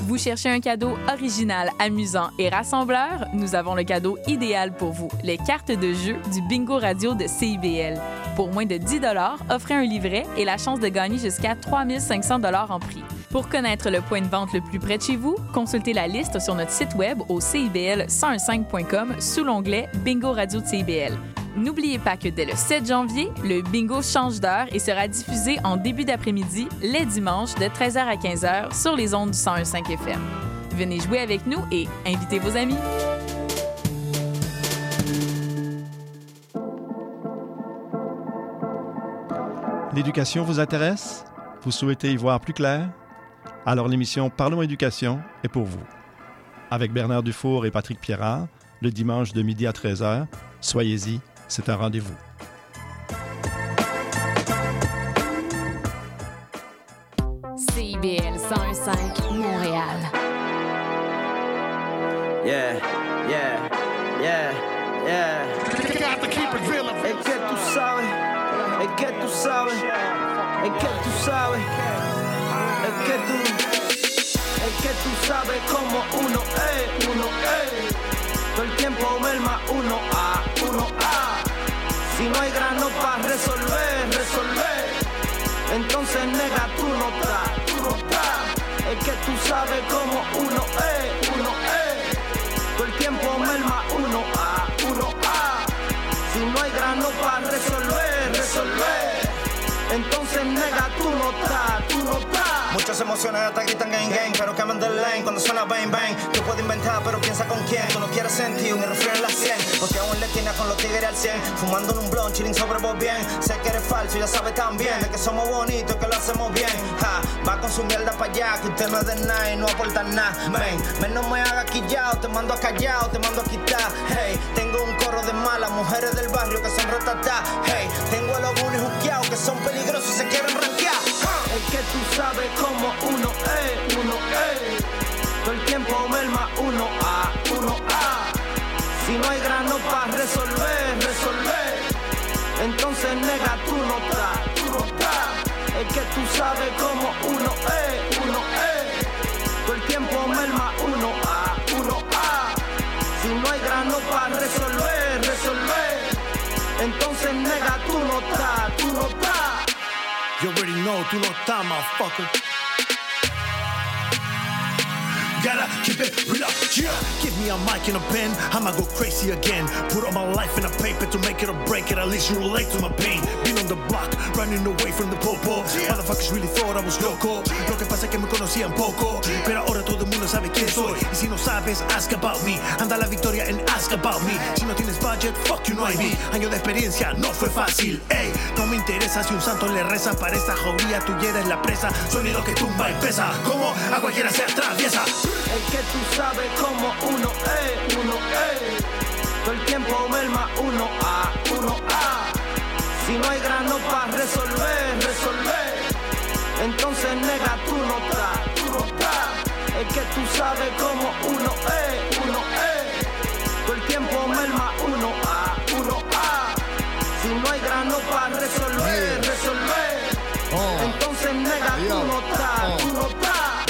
Vous cherchez un cadeau original, amusant et rassembleur? Nous avons le cadeau idéal pour vous, les cartes de jeu du Bingo Radio de CIBL. Pour moins de 10 offrez un livret et la chance de gagner jusqu'à 3500 en prix. Pour connaître le point de vente le plus près de chez vous, consultez la liste sur notre site web au cibl1015.com sous l'onglet Bingo Radio de CIBL. N'oubliez pas que dès le 7 janvier, le bingo change d'heure et sera diffusé en début d'après-midi, les dimanches, de 13h à 15h sur les ondes du 101.5 FM. Venez jouer avec nous et invitez vos amis. L'éducation vous intéresse? Vous souhaitez y voir plus clair? Alors l'émission Parlons éducation est pour vous. Avec Bernard Dufour et Patrick Pierrard, le dimanche de midi à 13h, soyez-y, c'est un rendez-vous. CIBL 101.5 Montréal. Yeah, yeah, yeah, yeah. Es que tú sabes, es que tú sabes, es que es que es que tú sabes como uno es, uno es. Todo el tiempo merma uno a, uno a. Si no hay grano para resolver, resolver. Entonces nega tú no estás, tú no. Es que tú sabes como uno es, uno es. Todo el tiempo merma uno a, uno a. Si no hay grano para resolver, resolver. Entonces nega tú no estás, tú no. Muchas emociones hasta gritan gang gang, pero cambian de lane cuando suena bang bang. Tú puedes inventar, pero piensa con quién. Tú no quieres sentir un refrán en la 100. Porque aún le tiene con los tigres al 100. Fumando en un blon, chilling sobre vos bien. Sé que eres falso, ya sabes también de que somos bonitos, que lo hacemos bien. Ja, va con su mierda para allá, que usted no es de nada y no aporta nada. Ven, ven, no me hagas quillao, te mando a callao, te mando a quitar. Hey, tengo un coro de malas mujeres del barrio que son rotatá. Hey, tengo a los juqueados que son peligrosos y se quieren que tú sabes cómo uno es, uno es. Todo el tiempo merma uno a, uno a. Si no hay grano para resolver, resolver. Entonces nega, tú no estás, tú no. Es que tú sabes cómo uno es, uno es. Todo el tiempo merma uno a, uno a. Si no hay grano para resolver, resolver. Entonces nega, tú no estás, tú. You already know, do not die, motherfucker. Gotta keep it real yeah. Give me a mic and a pen, I'ma go crazy again. Put all my life in a paper to make it or break it. At least you relate to my pain. Been on the block, running away from the popo. Motherfuckers really thought I was loco. Lo que pasa es que me conocían poco, pero ahora todo el mundo sabe quién soy. Y si no sabes, ask about me. Anda la victoria en ask about me. Si no tienes budget, fuck you, no hay me. Año de experiencia, no fue fácil. Ey, no me interesa si un santo le reza para esta jauría, tú ya eres la presa. Sonido que tumba y pesa, como a cualquiera se atraviesa. Es que tú sabes cómo uno es, uno es. Todo el tiempo merma uno a, uno a. Si no hay grano para resolver, resolver. Entonces nega, tú no estás, tú no estás. Es que tú sabes cómo uno es, uno es. Todo el tiempo merma uno a, uno a. Si no hay grano para resolver, resolver. Entonces nega, tú no estás, tú no estás.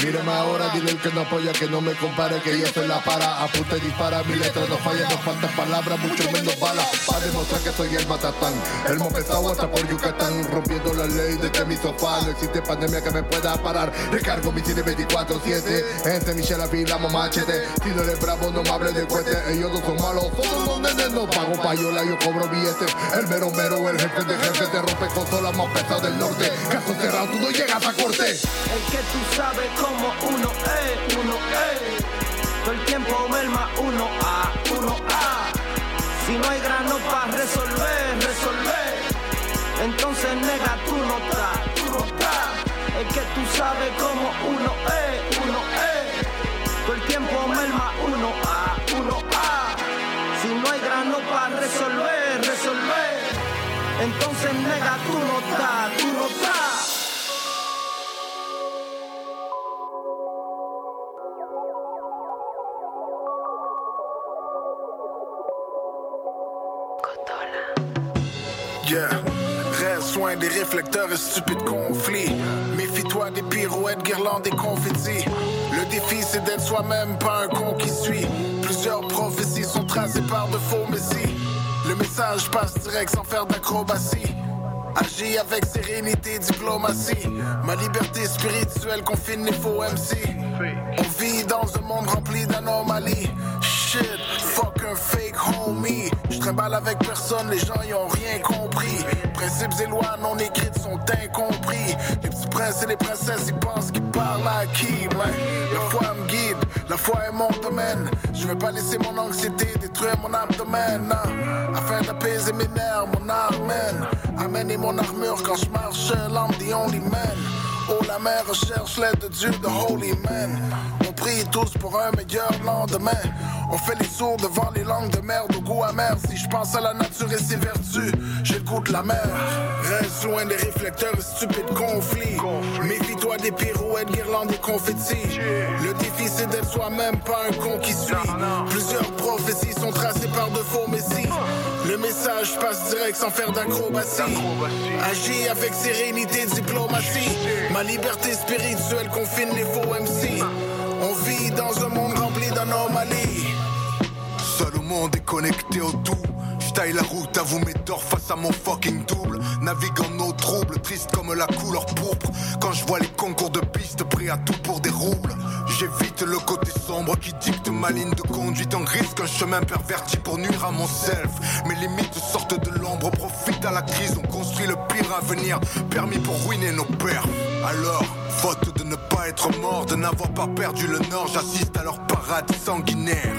Mírame ahora, dile el que no apoya, que no me compare, que yo soy la para. Apunta y dispara, mi letra no falla, no faltan palabras, mucho menos balas. Para demostrar que soy el matatán. El pesado hasta por Yucatán, rompiendo la ley desde mi sofá. No existe pandemia que me pueda parar. Recargo mi cine 24-7. Entre Michelle afilamos machete. Si no eres bravo, no me hables de cohete. Ellos no son malos, todos los nenes no pago payola, yo cobro billetes. El mero mero, el jefe de jefe, te rompe consolas más pesadas del norte. Caso cerrado, tú no llegas a corte. Es que tú sabes cómo uno es, uno es. Todo el tiempo merma uno a, uno a. Si no hay grano para resolver, resolver. Entonces nega, tú no estás, tú no. Es que tú sabes cómo uno es, uno es. Todo el tiempo merma uno a, uno a. Si no hay grano para resolver, resolver. Entonces nega, tú no estás, tú no. Des réflecteurs et stupides conflits. Méfie-toi des pirouettes, guirlandes et confettis. Le défi, c'est d'être soi-même, pas un con qui suit. Plusieurs prophéties sont tracées par de faux messies. Le message passe direct sans faire d'acrobatie. Agis avec sérénité, diplomatie. Ma liberté spirituelle confine les faux MC. On vit dans un monde rempli d'anomalies. Shit, fuck un fake Je trimballe avec personne, les gens y ont rien compris. Principes et lois non écrites sont incompris. Les petits princes et les princesses, ils pensent qu'ils parlent à qui, ouais. La foi me guide, la foi est mon domaine. Je vais pas laisser mon anxiété détruire mon abdomen. non. Afin d'apaiser mes nerfs, mon armène. Amène mon armure quand je marche, l'âme the only man. Oh, la mer recherche l'aide de Dieu, the holy man. On prie tous pour un meilleur lendemain. On fait les sourds devant les langues de merde au goût amer. Si je pense à la nature et ses vertus, j'ai le goût de la mer. Reste loin des réflecteurs et stupides conflits. Méfie-toi des pirouettes, guirlandes et confettis. Le défi c'est d'être soi-même, pas un con qui suit. Plusieurs prophéties sont tracées par de faux messies. Le message passe direct sans faire d'acrobatie. Agis avec sérénité, diplomatie. Ma liberté spirituelle confine les faux MC. On vit dans un monde rempli d'anomalies. Seul au monde est connecté au tout. Taille la route à vous mes torts face à mon fucking double. Navigue en eau trouble, triste comme la couleur pourpre. Quand je vois les concours de pistes, prêt à tout pour des roubles. J'évite le côté sombre qui dicte ma ligne de conduite. En risque un chemin perverti pour nuire à mon self. Mes limites sortent de l'ombre, profite à la crise. On construit le pire avenir, permis pour ruiner nos pères. Alors, faute de ne pas être mort, de n'avoir pas perdu le nord, j'assiste à leur parade sanguinaire.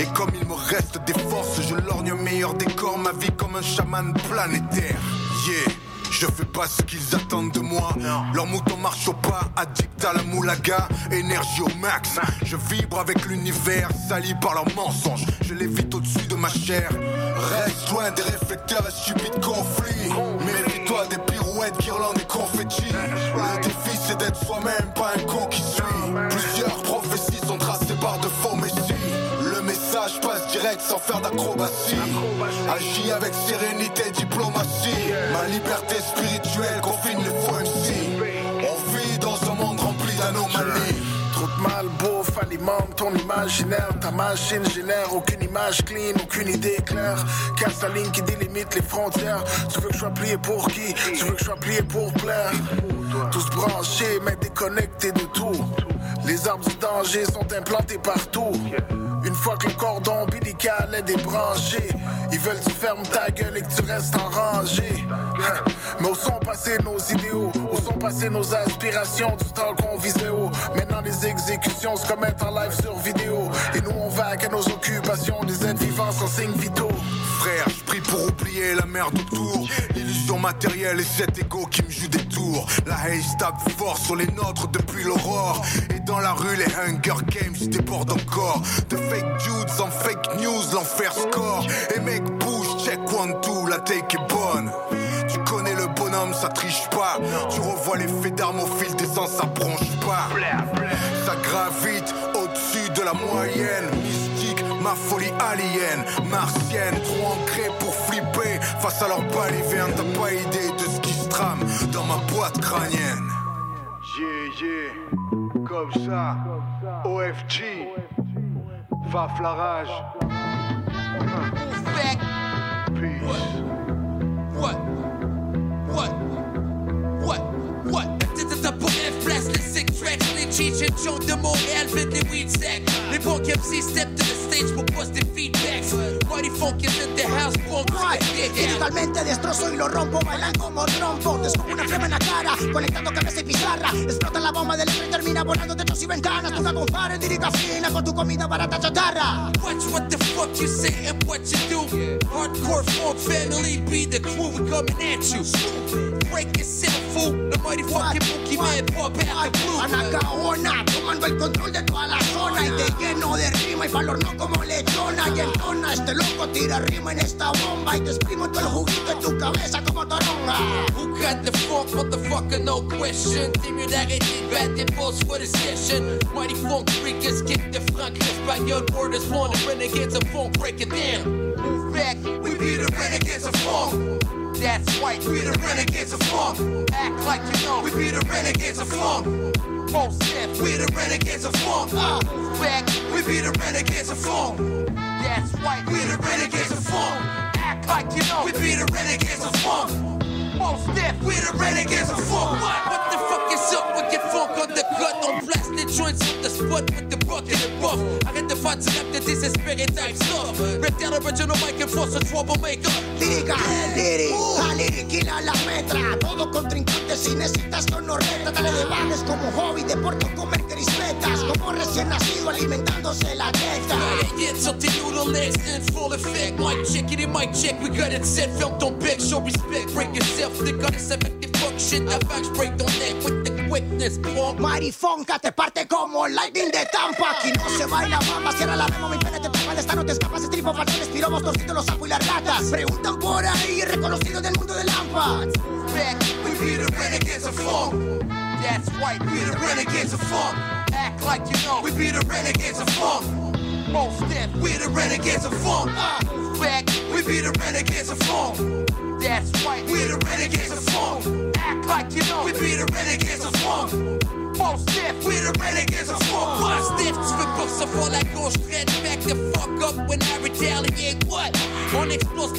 Et comme il me reste des forces, je lorgne un meilleur décor, ma vie comme un chaman planétaire. Yeah. Je fais pas ce qu'ils attendent de moi. Leur mouton marche au pas, addict à la moulaga, énergie au max. Je vibre avec l'univers, sali par leurs mensonges. Je lévite au-dessus de ma chair. Reste loin des réflecteurs et stupides conflits. Mérite-toi des pirouettes, guirlandes et confettis. Le défi c'est d'être soi-même, pas un con qui suit. Plusieurs faire d'acrobatie. Agis avec sérénité, diplomatie. Ma liberté spirituelle confine les faux MC. On vit dans un monde rempli d'anomalies. Trop de mal, beauf, alimente ton imaginaire. Ta machine génère aucune image clean, aucune idée claire. Casse la ligne qui délimite les frontières. Tu veux que je sois plié pour qui? Tu veux que je sois plié pour plaire? Tous branchés, mais déconnectés de tout. Les arbres du danger sont implantés partout. Une fois que le cordon ombilical est débranché, ils veulent que tu fermes ta gueule et que tu restes en rangée. Mais où sont passés nos idéaux? Où sont passées nos aspirations? Du temps qu'on visait haut. Maintenant les exécutions se commettent en live sur vidéo. Et nous on va à nos occupations. Des êtres vivants sans signes vitaux Je prie pour oublier la merde autour. L'illusion matérielle et cet ego qui me joue des tours. La haze tape fort sur les nôtres depuis l'aurore. Et dans la rue, les Hunger Games débordent encore. De fake dudes en fake news, l'enfer score. Et mec, bouge, check one, two, la take est bonne. Tu connais le bonhomme, ça triche pas. Tu revois les faits au fil des ans, ça bronche pas. Ça gravite au-dessus de la moyenne. Ma folie alien, martienne, trop ancrée pour flipper. Face à leur balivernes, t'as pas idée de ce qui se trame dans ma boîte crânienne. Yeah, yeah, comme ça, OFG, Faf la rage. Peace. What? What? What? What? T'as pour F sick tracks, les cheats and Joe de Montréal, vite les weed sacks. Les bons MC step to the stage pour post des feedbacks. Mighty Funk is in the house, pour Y totalmente destrozo y lo rompo, bailan como trompo. Te escupo una flema en la cara, conectando cabeza y pizarra. Explota la bomba del y termina volando techos y ventanas. Tú la compares, lírica fina con tu comida barata chatarra. Watch what the fuck you say and what you do. Hardcore folk family, be the crew, we coming at you. Break yourself, fool. The mighty fucking Mookie Man, pop out the blue. Anacaona, tomando el control de toda la zona y te lleno de rima y valor no como lechona y entona. Este loco tira rima en esta bomba y te exprimo todo el juguito en tu cabeza como toronga. Who got the funk, motherfucker, no question. Är din bad, det balls for the session. Mighty funk freakers, kick the front, espagnol borders, wanna renegades of funk, break it down. Move back, we be the renegades of funk. That's right, we the renegades of funk. Act like you know, we be the renegades of funk. Most step, we the renegades of funk. Uh, back, we be the renegades of funk. That's right, we the renegades of funk. Act like you know, we be the renegades of funk. Most step, we the renegades of funk. What? What the fuck is up with your funk on the cut? On blast the joints on the spot with the bucket and buff. Arrête de du rap de désespéré type stuff. Rap down original mic and force a troublemaker. Lírica, lyric, la liriquina la metra. Todo contrincante si necesitas con no reta. Dale de vanes como hobby, deporte comer crispetas. Como recién nacido alimentándose la teta. Yeah, something noodle legs in full effect. Mic check it in mic check, we got it set. Felt on beg, show respect. Break yourself, stick facts break on with the quickness. Fonka te parte como lightning de Tampa. Aquí no se baila bamba, cierra la remo, mi pene te tapa. Esta no te escapas, estripo, patrones, piromos, torcitos, los sapo y las ratas. Preguntan por ahí, reconocido del mundo de Lampa. Back, we be the renegades of funk. That's right, we the renegades of funk. Act like you know, we be the renegades of funk. Most step, we the renegades of funk. Uh, back, we be the renegades of funk. That's right, we're the renegades of funk. Act like you know, we be the renegades of funk. Most step, we the renegades of funk. Step, tu veux pas que ça soit la gauche back the fuck up when I retaliate. What? On les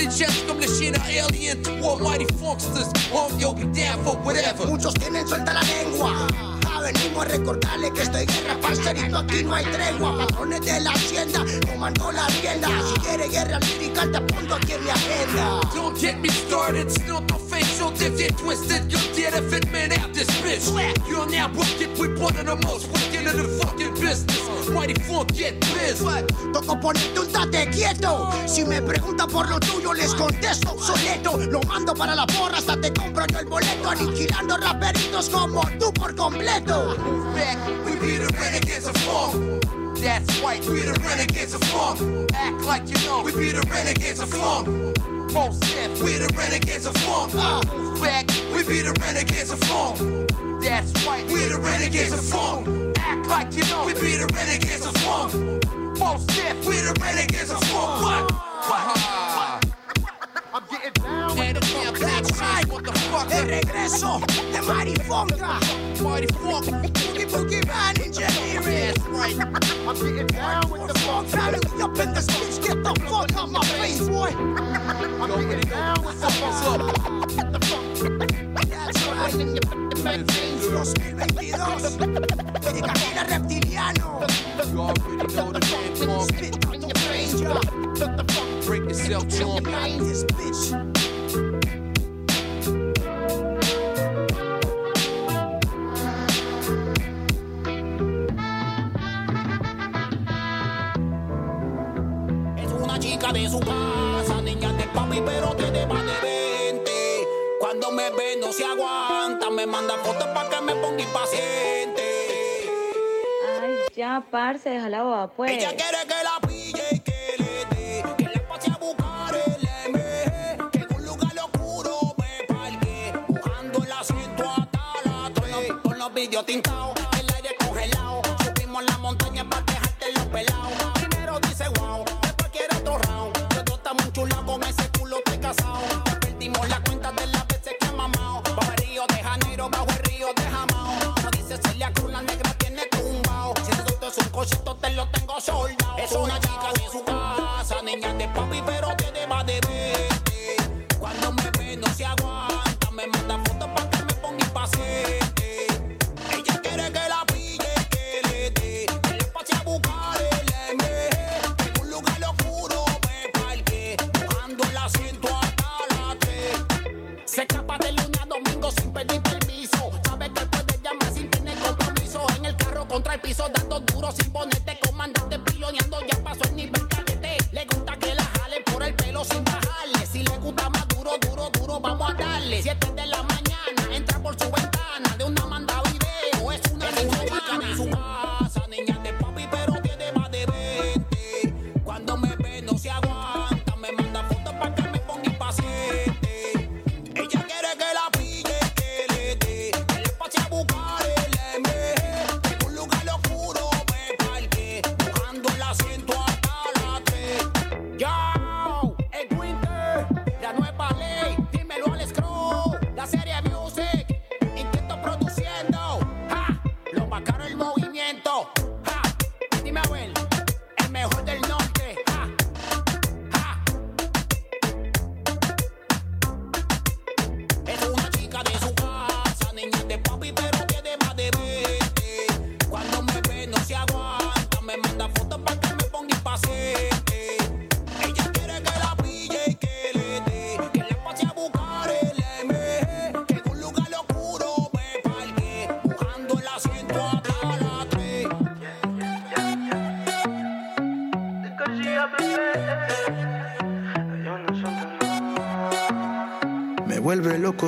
jets comme le chien Alien 3 Mighty Funksters. Oh, yo, we down for whatever. Muchos tienen suelta la lengua. Venimos a recordarle que estoy guerra, parcerito, aquí no hay tregua. Patrones de la hacienda, comandó la rienda. Si quiere guerra lírica, te apunto aquí en mi agenda. Don't get me started, still no facial if you're twisted, if it man out this bitch. You're now working with one of the most wicked in the fucking business. Mighty Funk get biz. Toco ponerte un tate quieto. Si me preguntan por lo tuyo, les contesto obsoleto. Lo mando para la porra, hasta te compro yo el boleto. Aniquilando raperitos como tú por completo. Back, we be the renegades of funk. That's right, we the renegades of funk. Act like you know, we be the renegades of funk. Most deaf, we the renegades of funk. Uh, back, we be the renegades of funk. That's right, we the renegades of funk. Act like you know, we be the renegades of funk. Most deaf, we the renegades of funk. What? What? I'm El regreso de Marifonga. Mighty Funk. Boogie Boogie Man Engineering. Right. I'm getting down with the funk. Family up in this bitch. Get the fuck out my face, boy. I'm getting down with the funk. The funk. That's right. In your face. 2022. De cabina reptiliano. You already know the name funk. Spit on your face, yo. Break yourself, chunk. This bitch. Ya, parce, deja la boda, pues. Ella quiere que la pille y que le dé, que la pase a buscar el MG, que en un lugar oscuro me parque, buscando el asiento hasta la 3. Con los vídeos tintados,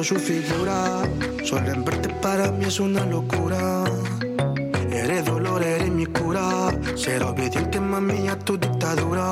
su figura. Solo verte para mí es una locura. Eres dolor, eres mi cura. Ser obediente, mami, a tu dictadura.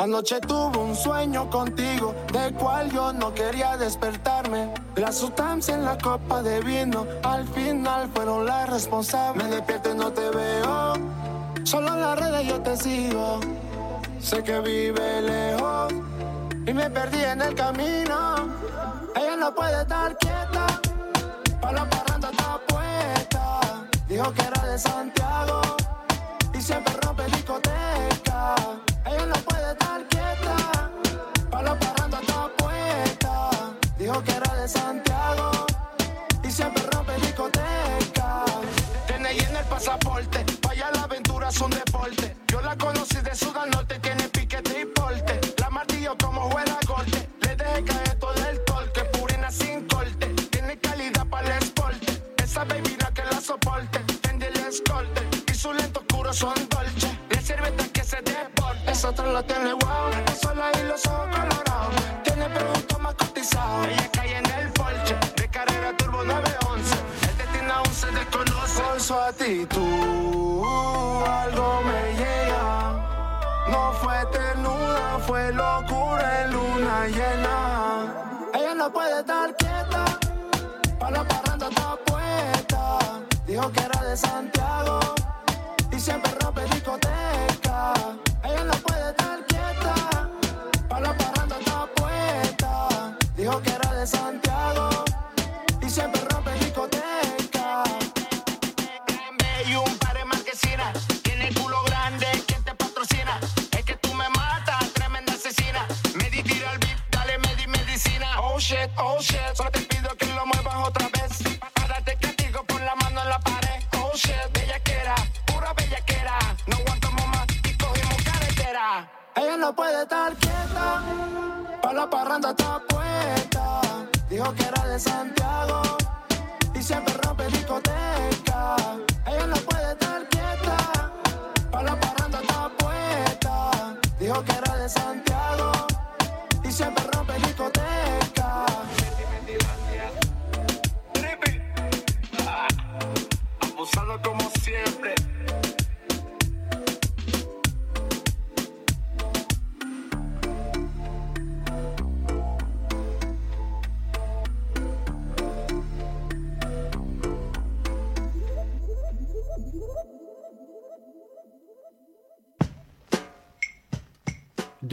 Anoche tuve un sueño contigo, del cual yo no quería despertarme. La sustancia en la copa de vino, al final fueron las responsables. Me despierto y no te veo, solo en las redes yo te sigo. Sé que vive lejos y me perdí en el camino. Ella no puede estar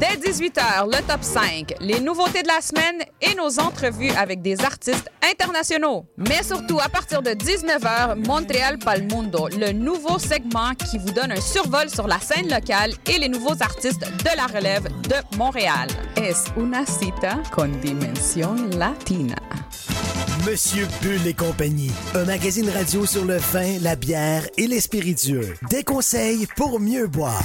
Dès 18h, le top 5, les nouveautés de la semaine et nos entrevues avec des artistes internationaux. Mais surtout, à partir de 19h, Montréal Palmundo, le nouveau segment qui vous donne un survol sur la scène locale et les nouveaux artistes de la relève de Montréal. Es una cita con dimension latina. Monsieur Bull et compagnie, un magazine radio sur le vin, la bière et les spiritueux. Des conseils pour mieux boire.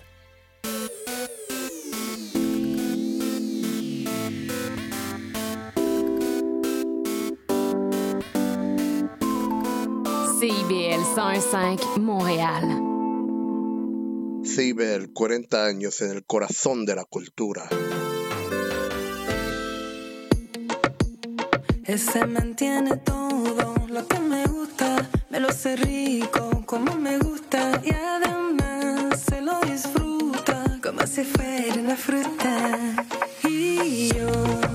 101.5 Montréal. Ciber, 40 años en el corazón de la cultura. Ese mantiene todo lo que me gusta, me lo hace rico como me gusta y además se lo disfruta como si fuera una fruta. Y yo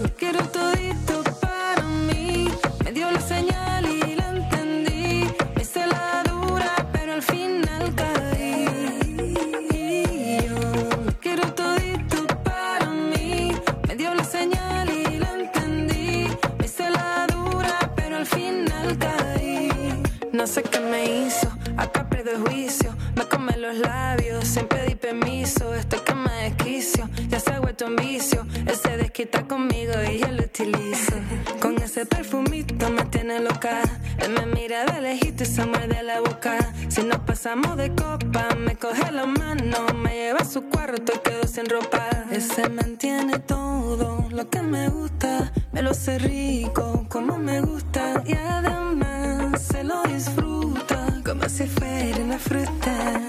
Se desquita conmigo y yo lo utilizo. Con ese perfumito me tiene loca. Él me mira de lejito y se muerde la boca. Si nos pasamos de copa, me coge la mano, me lleva a su cuarto y quedo sin ropa. Ese mantiene todo lo que me gusta. Me lo hace rico, como me gusta. Y además se lo disfruta, como si fuera una fruta.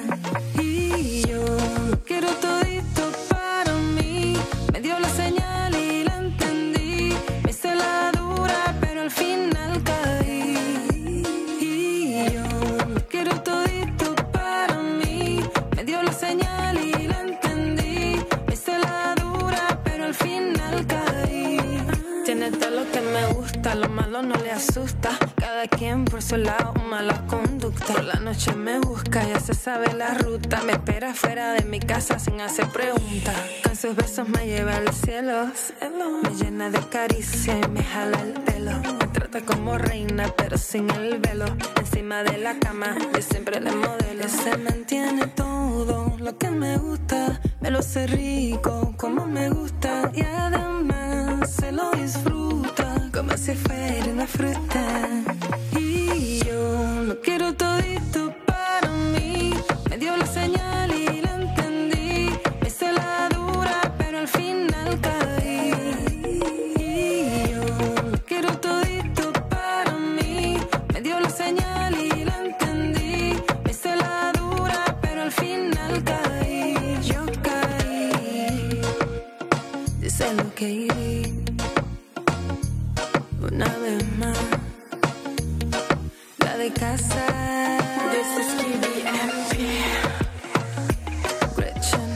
Asusta. Cada quien por su lado, mala conducta. Por la noche me busca, ya se sabe la ruta. Me espera fuera de mi casa sin hacer preguntas. Con sus besos me lleva al cielo. Me llena de caricia y me jala el pelo. Me trata como reina, pero sin el velo. Encima de la cama, yo siempre le modelo. Se mantiene todo lo que me gusta. Me lo hace rico, como me gusta. Y además se lo disfruta, como si fuera una fruta. Y yo lo quiero todito casa. This is KBMP. Gretchen.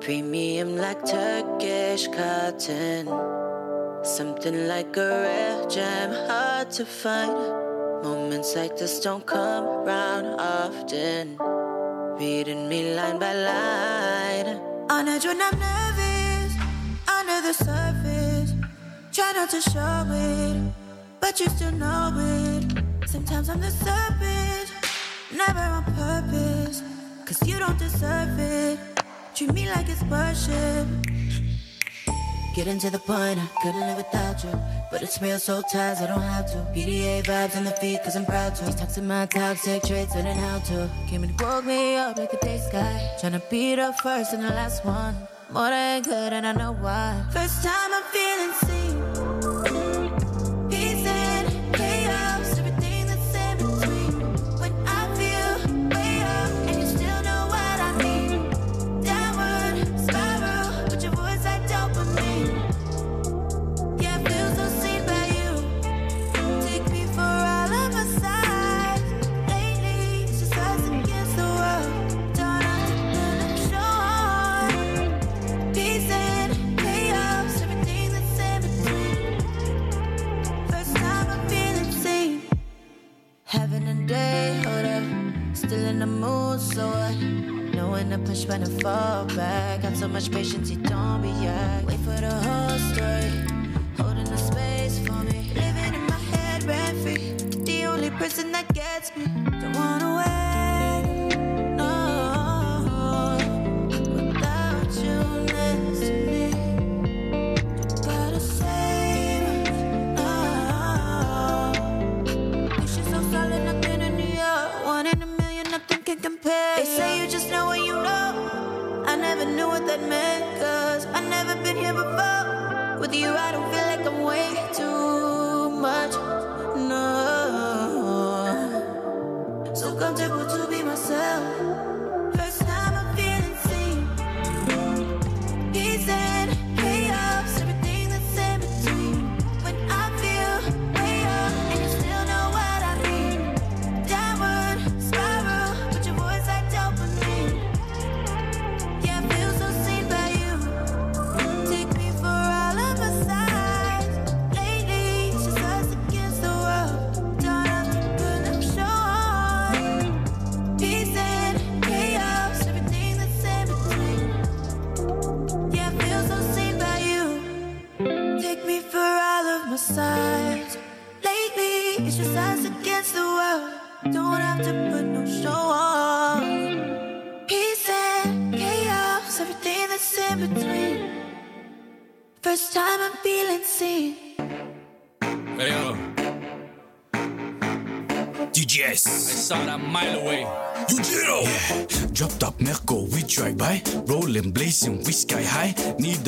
Premium like Turkish cotton. Something like a rare gem, hard to find. Moments like this don't come around often. Reading me line by line. On edge when I'm nervous, under the surface. Try not to show it, but you still know it. Sometimes I'm the serpent, never on purpose. Cause you don't deserve it. Treat me like it's worship. Getting to the point, I couldn't live without you. But it's real, so ties, I don't have to. PDA vibes in the feed, cause I'm proud to. These toxic, my toxic traits, and how to. Came and woke me up like a day sky. Tryna beat the first and the last one. More than good, and I know why. First time I'm feeling seen.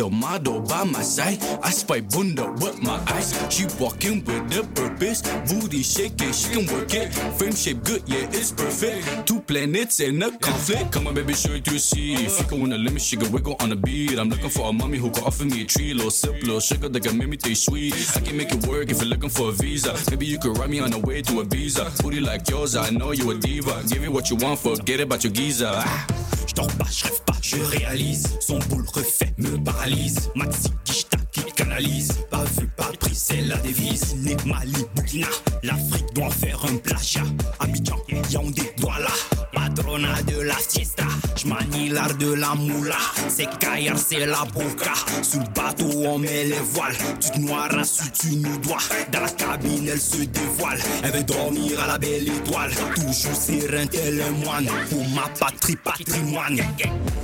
A model by my side. I spy bunda with my eyes. She walking with a purpose. Booty shaking, she can work it. Frame shape good, yeah, it's perfect. Two planets in a conflict. Come on, baby, show it to see. If you can win a limit, she can wiggle on the beat. I'm looking for a mommy who can offer me a tree. Little sip, little sugar that can make me taste sweet. I can make it work if you're looking for a visa. Maybe you could ride me on the way to a Ibiza. Booty like yours, I know you a diva. Give you what you want, forget about your geezer. Ah. Je pas, je rêve pas, je réalise. Son boule refait me paralyse. Maxi, qui canalise. Pas vu, pas pris, c'est la devise. Né Mali, Burkina, l'Afrique doit faire un plagiat. Abidjan, Yaoundé, Douala. Patrona de la siesta. J'manie l'art de la moula. C'est Kayar, c'est la boca. Sous le bateau, on met les voiles. Tu te noiras si tu nous dois. Dans la cabine, elle se dévoile. Elle veut dormir à la belle étoile. Toujours serein, tel un moine. Pour ma patrie, patrimoine.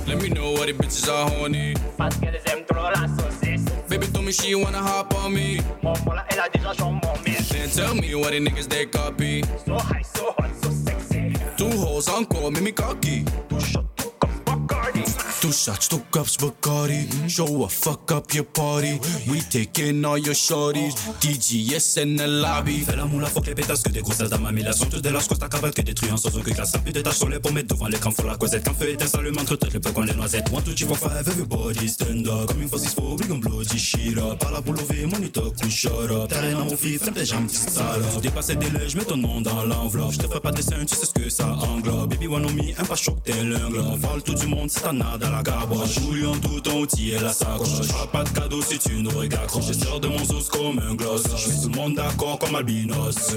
Let me know what the bitches are horny. Parce qu'elles aiment trop la saucisse. Baby told me she wanna hop on me. Bon, voilà, elle a déjà son mon Then tell me what the niggas they copy. So high, so hot, so sexy. Two hoes encore, make me cocky. Two shots, two cups, Bacardi. Show a fuck up your party. We taking all your shorties. DGS in the lobby. Fais la moula, fuck les pétasses, que des grosses dames à Sont tous des larges, ta cravate, que détruit en sans aucun classe. Plus des taches sur les pommettes devant l'écran, faut la causette. Quand feu éteint, s'allume entre tête, le peu qu'on les noisettes. One, two, three, four, five, everybody stand up. Coming for six, four, we gon' blow this shit up. Par là pour lever, money talk, we shut up. T'as rien à mon fils, ferme tes jambes, petite salope. Dépassé des délai, j'mets ton nom dans l'enveloppe. J'te ferai pas de dessin, tu sais ce que ça englobe. Baby, one on me, un pas choc, t'es l'unglobe. Vole tout du monde, c'est un nada la gaboche. Jouille en tout ton outil et la sacoche. J'fais pas de cadeau si tu nous regardes. Je sors de mon sauce comme un gloss. J'fais tout le monde d'accord comme albinos.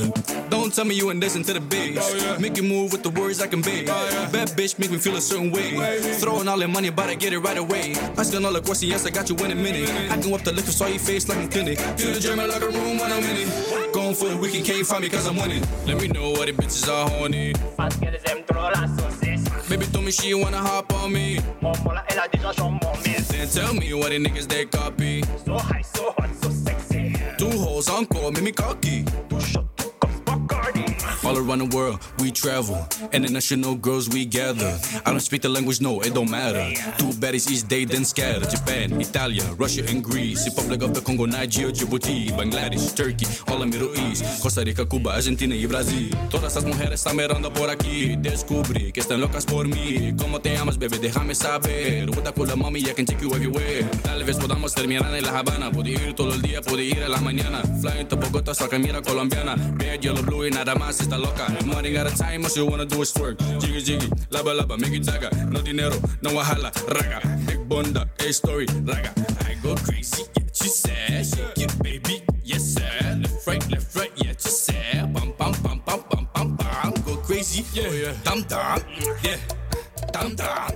Don't tell me you ain't listen to the bass. Oh, make you move with the words I can oh, base. Bad bitch make me feel a certain way. Throwing all the money, but I get it right away. Asking all the questions, yes, I got you in a minute. Acting up the liquor, saw your face like a clinic. To the German like a room when I'm in it. Going for the weekend, can't find me cause I'm winning. Let me know what the bitches are horny. Parce qu'elles aiment trop la saucisse. Baby told me she wanna hop on me. Bon, elle a déjà son mon Then tell me what the niggas they copy. So high, so hot, so sexy. Two hoes encore, make me cocky. All around the world, we travel. International girls, we gather. I don't speak the language, no, it don't matter. Two baddies each day, then scatter. Japan, Italia, Russia, and Greece. Republic of the Congo, Nigeria, Djibouti, Bangladesh, Turkey, all the Middle East. Costa Rica, Cuba, Argentina y Brasil. Todas esas mujeres están mirando por aquí. Descubrí que están locas por mí. ¿Cómo te llamas, bebé? Déjame saber. With that cool mommy, I can take you everywhere. Tal vez podamos terminar en La Habana. Pude ir todo el día, pude ir a la mañana. Flying to Bogotá, saca mira colombiana. Red, yellow, blue y nada más está loca. Money got a time, all she wanna do is twerk. Jiggy, jiggy, laba, laba, make it zaga. No dinero, no wahala, raga. Big bunda, a story, raga. I go crazy, yeah, she said. Shake it, baby, yes, sir. Left, right, left, right, yeah, she said. Bam, bam, bam, bam, bam, bam, bam. Go crazy, yeah, oh, yeah. Dum, dum, yeah. Dum, dum.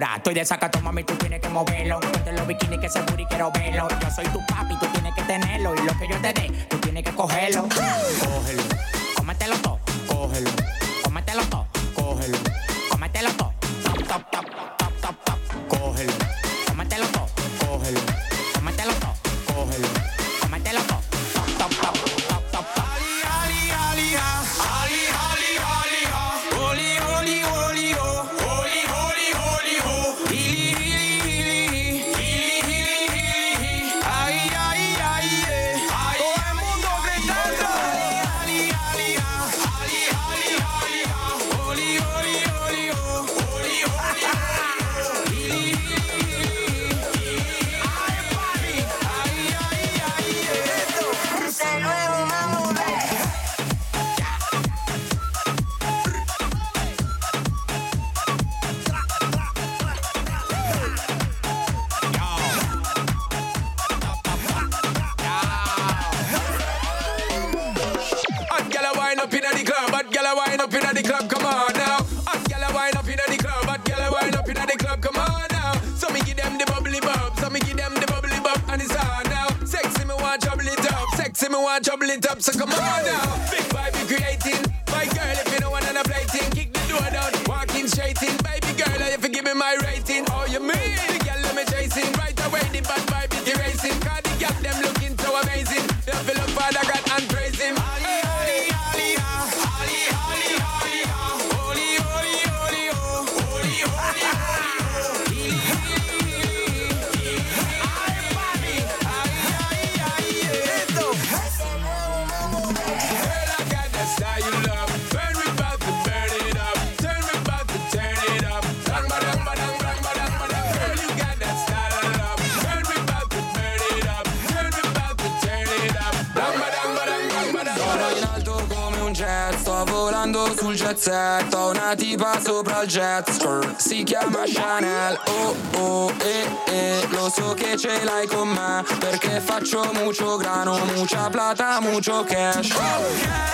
Estoy de sacato, mami, tú tienes que moverlo. Ponte los bikinis que se y quiero verlo. Yo soy tu papi, tú tienes que tenerlo. Y lo que yo te dé, tú tienes que cogerlo. Cógelo, cómetelo todo, cógelo. Cómetelo todo, cógelo. Cómetelo todo. Chanel Oh oh eh eh, lo so che ce l'hai con me Perché faccio mucho grano, mucha plata, mucho cash. Ok, si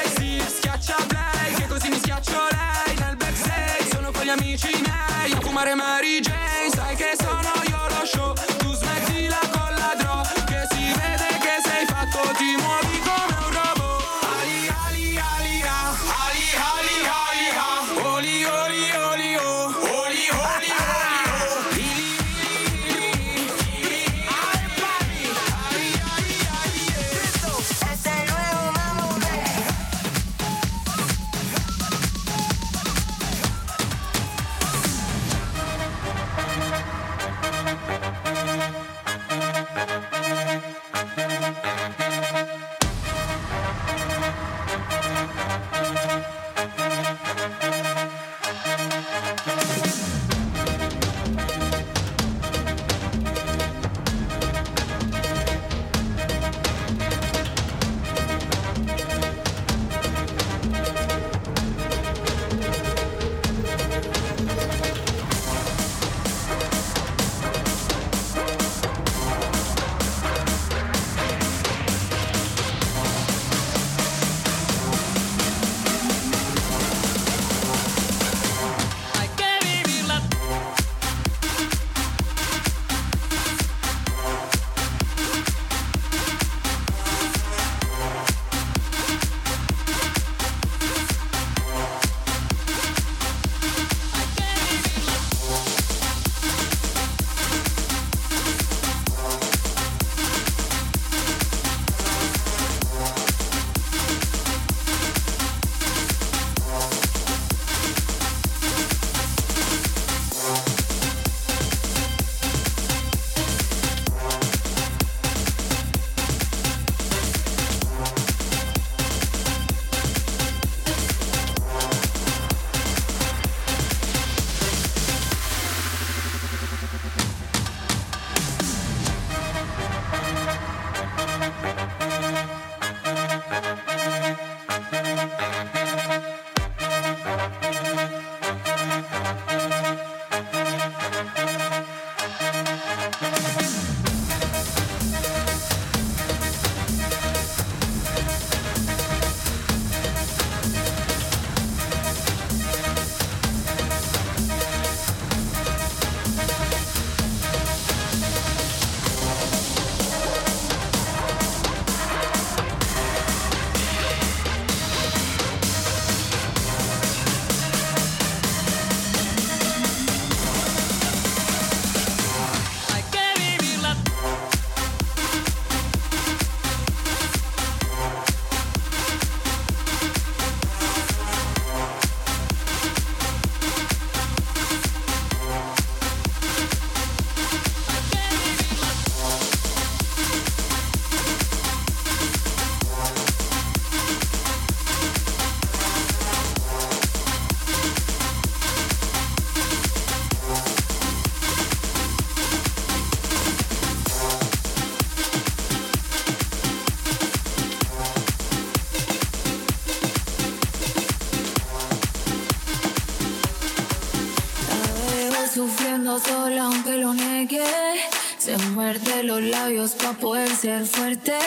para poder ser fuerte.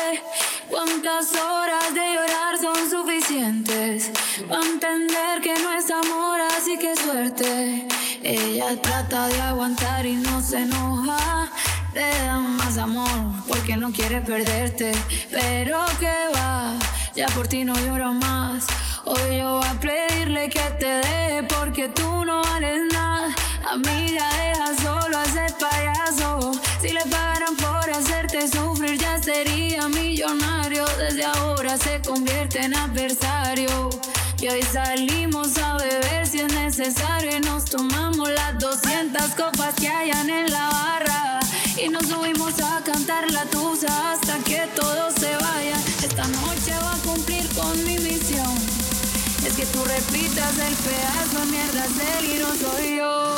¿Cuántas horas de llorar son suficientes? Para entender que no es amor, así que suerte. Ella trata de aguantar y no se enoja. te da más amor porque no quiere perderte. Pero que va, ya por ti no lloro más. Hoy yo voy a pedirle que te dé porque tú no vales nada. Amiga, deja solo ese payaso. Si le pagaran por hacerte sufrir, ya sería millonario. Desde ahora se convierte en adversario. Y hoy salimos a beber si es necesario. Y nos tomamos las 200 copas que hayan en la barra. Y nos subimos a cantar la tusa hasta que todo se vaya. Esta noche voy a cumplir con mi misión. Es que tú repitas el pedazo de mierda no soy yo.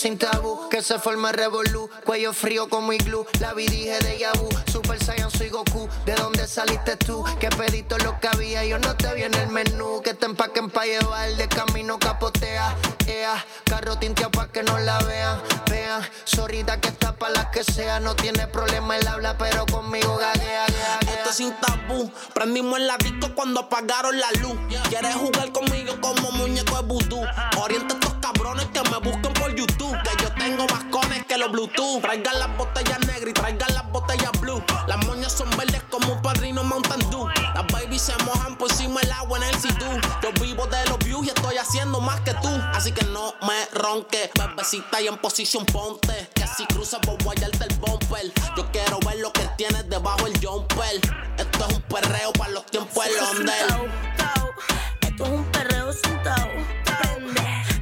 Sin tabú que se forma revolú. Cuello frío como iglú. La vi dije de Yabu. Super Saiyan soy Goku. ¿De dónde saliste tú? Que pedito lo que había. Yo no te vi en el menú. Que te empaquen pa' llevar. De camino capotea. Ea. Carro tinteado pa' que no la vean menea. Zorrita que está para las que sea. No tiene problema el habla, pero conmigo gaguea, gaguea. Esto es sin tabú. Prendimos el disco cuando apagaron la luz. Quieres jugar conmigo como muñeco de vudú. Orienta a estos cabrones que me busquen por YouTube. Que yo tengo más cones que los Bluetooth. Traigan las botellas negras y traigan las botellas blue. Las moñas son verdes como un padrino Mountain Dew. Las baby se mojan tú, así que no me ronque. Bebecita y en posición ponte. Que si cruzas a guayarte el bumper. Yo quiero ver lo que tienes debajo el jumper. Esto es un perreo para los tiempos del Londel. Esto es un perreo sentado.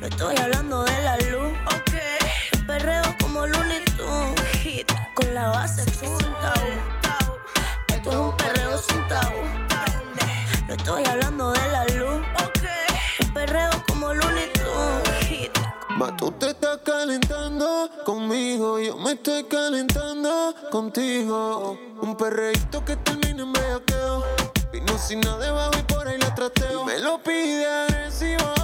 No estoy hablando de la luz. Ok. Perreo como Looney Tunes. Con la base Ma tú te estás calentando conmigo, yo me estoy calentando contigo. Un perreíto que termina en bellaqueo. Vino sin nada debajo y por ahí la trateo. Y me lo pide agresivo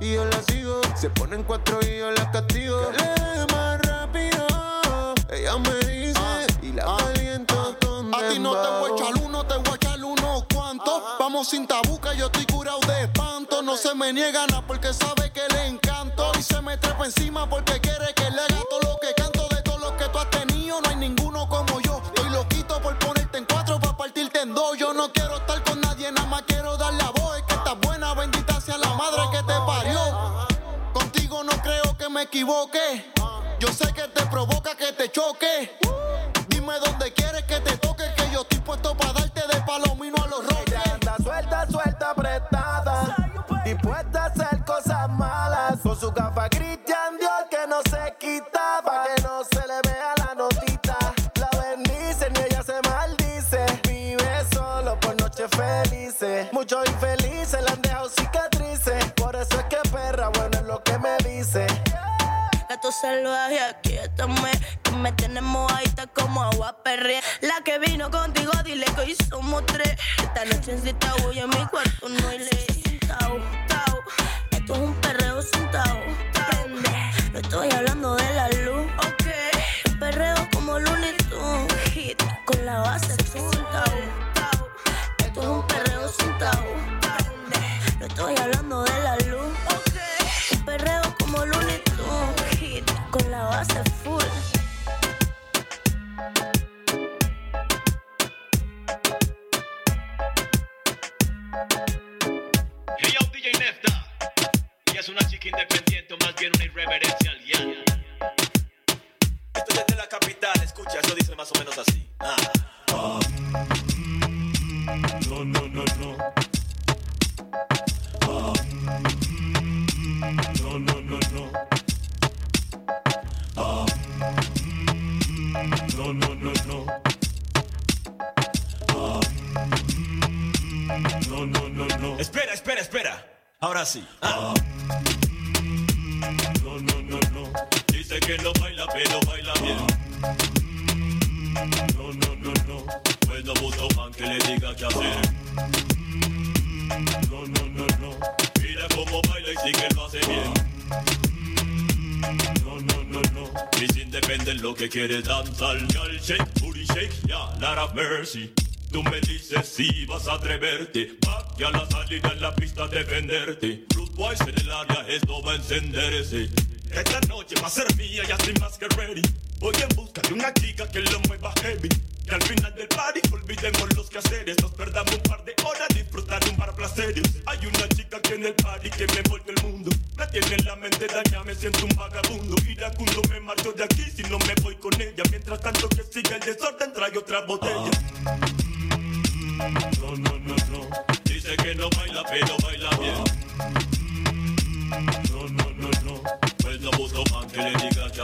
y yo la sigo. Se pone en cuatro y yo la castigo. Que le dé más rápido. Ella me dice y la caliento con A ti no te voy a echar uno, te voy a echar unos cuantos. Vamos sin tabuca, yo estoy curado de espanto. No se me niega nada porque sabe que le encanto. Se me trepa encima porque quiere que le haga todo lo que canto. De todos los que tú has tenido, no hay ninguno como yo. Estoy loquito por ponerte en cuatro para partirte en dos. Yo no quiero estar con nadie, nada más quiero dar la voz. Es que estás buena, bendita sea la madre que te parió. Contigo no creo que me equivoque. Yo sé que te provoca que te choque. Dime dónde quieres que te toque, que yo estoy puesto para darte de palomino a los roques. Ella anda suelta, suelta, apretada. Dispuesta Con su gafa Christian Dior que no se quita. Pa' que no se le vea la notita. La bendicen y ella se maldice. Vive solo por noches felices. Muchos infelices le han dejado cicatrices. Por eso es que perra, bueno es lo que me dice. Gato salvaje, aquí estamos. Que me tiene mojadita como agua perre. La que vino contigo, dile que hoy somos tres. Esta noche en cita en mi cuarto, no hay ley. Tao, tao. Esto es un perreo sentado. Prende. No estoy hablando de la luz. Ok. Un perreo como Looney Tunes. Hit. Con la base sentado. Esto es un perreo sentado. Prende. No estoy hablando de la luz. Ok. Un perreo como Looney Tunes. Hit. Con la base es una chica independiente, o más bien una irreverencia aliena. Esto es desde la capital, escucha, eso dice más o menos así. Ah. No, no, no, no. Ah, No, no, no, no. Ah, No, no, no, no. Ah, No, no, no, no. Espera, espera, espera. Ahora sí. Ah. No, no, no, no. Dice que no baila, pero baila bien. No, no, no, no. No busca un man que le diga qué hacer. No, no, no, no. Mira cómo baila y sí que lo hace bien. No, no, no, no. Y sin depender lo que quiere danzar. Girl, shake, booty shake, ya, Lara Mercy. Tú me dices si vas a atreverte. Back y a la salida en la pista defenderte. Boys en el área, esto va a encenderse. Esta noche va a ser mía, ya estoy más que ready. Voy en busca de una chica que lo mueva heavy. Y al final del party olvidemos los quehaceres. Nos perdamos un par de horas disfrutar un par placeres. Hay una chica que en el party que me vuelve el mundo. Me tiene en la mente dañada, me siento un vagabundo. Iracundo me marcho de aquí si no me voy con ella. Mientras tanto que siga el desorden, trae otra botella. No, no, no, no. Dice que no baila, pero baila bien. No, no, no, no. Pues no busco man que le diga qué.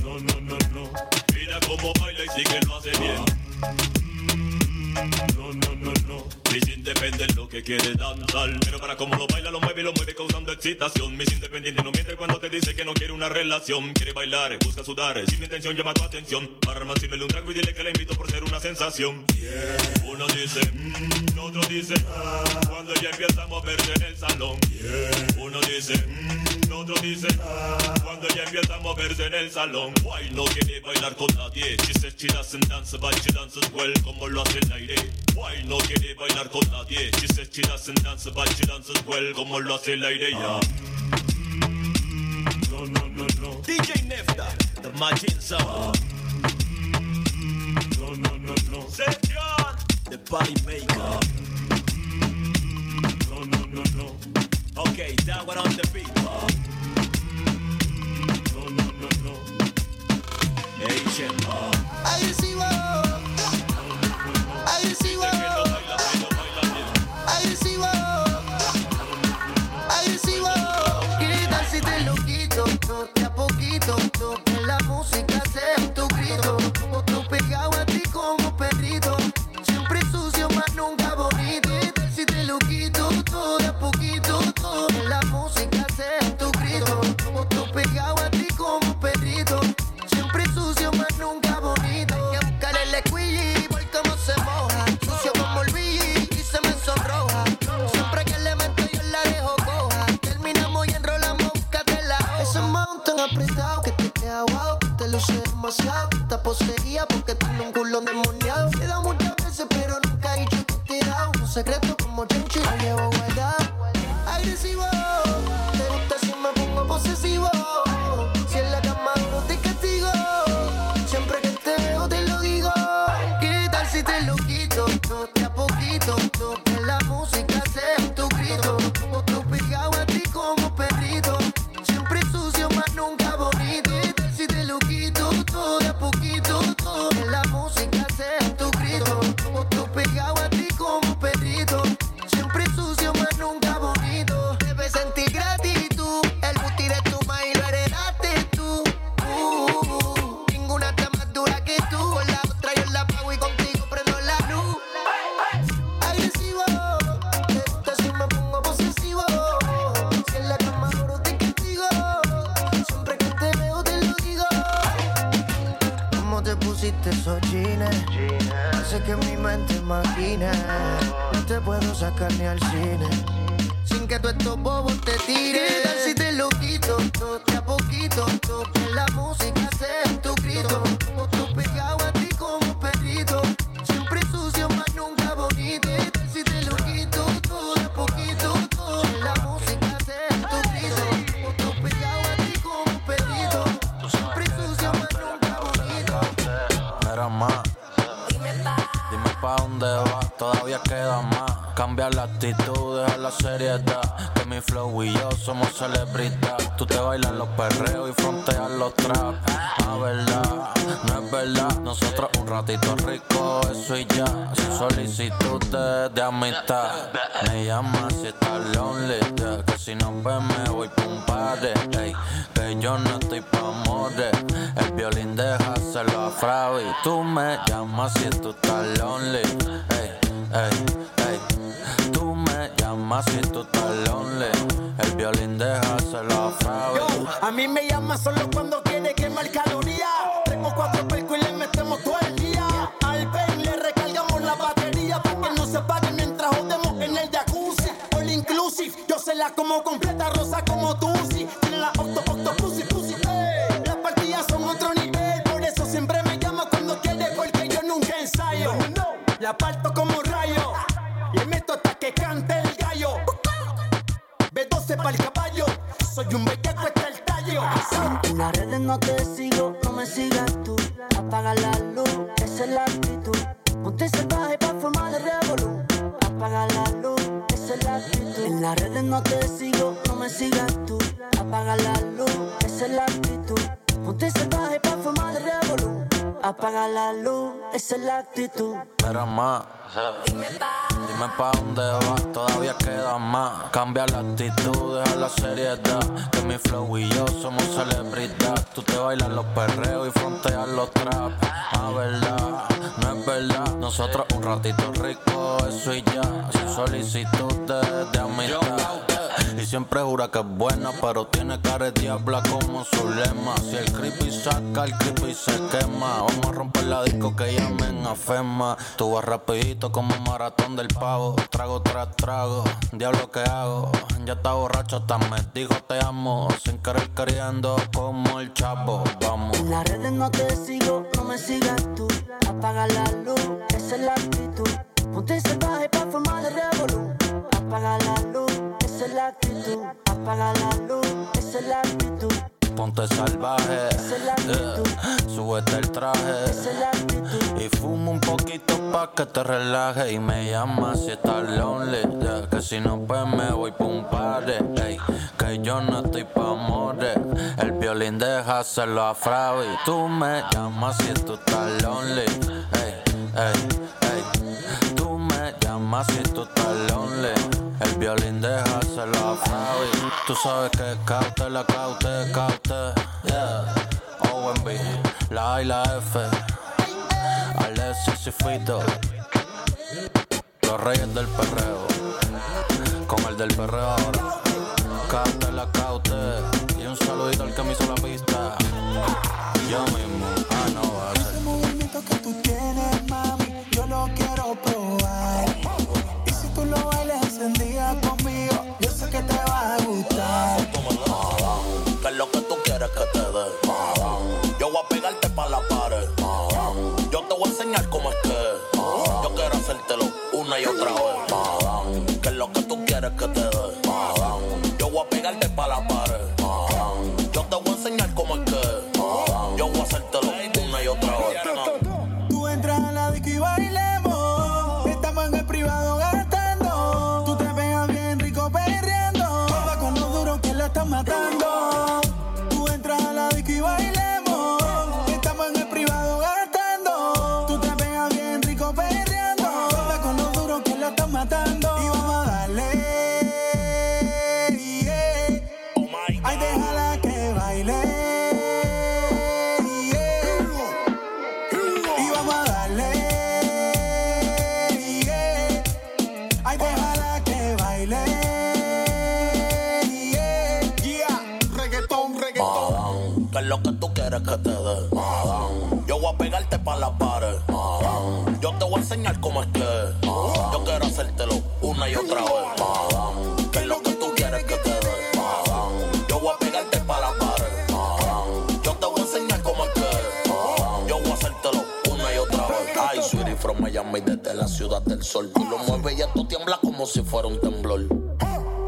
No, no, no, no. Mira cómo baila y sí que lo hace bien. No, no, sin depender lo que quiere danzar. Pero para cómo lo baila, lo mueve y lo mueve causando excitación. Mis independiente no miente cuando te dice que no quiere una relación. Quiere bailar, busca sudar, sin intención llama tu atención. Para más un trago y dile que la invito por ser una sensación. Uno dice, mm, otro dice, ah, cuando ella empieza a moverse en el salón. Uno dice, mm, otro dice, ah, cuando ella empieza a moverse en el salón. Why no quiere bailar con nadie? She says she doesn't dance, but she dances well, como lo hace el aire. Why no quiere bailar con nadie? She says she doesn't dance, but she dances well, como lo hace el aire ya. No, no, no, no. DJ Nefta, the Majin Sound. No, no, no, no. The Party Maker. No, no, no, no. Okay, that one on the beat. No, no, no, no. so co tam hacerlo a Fravi. Tú me llamas si tú estás lonely. Ey, ey, ey. Tú me llamas si tú estás lonely. El violín déjaselo a Fravi. Tú sabes que caute, la caute, caute. Yeah. OMB, la A y la F. Alexis y Fito. Los reyes del perreo. si fuera un temblor.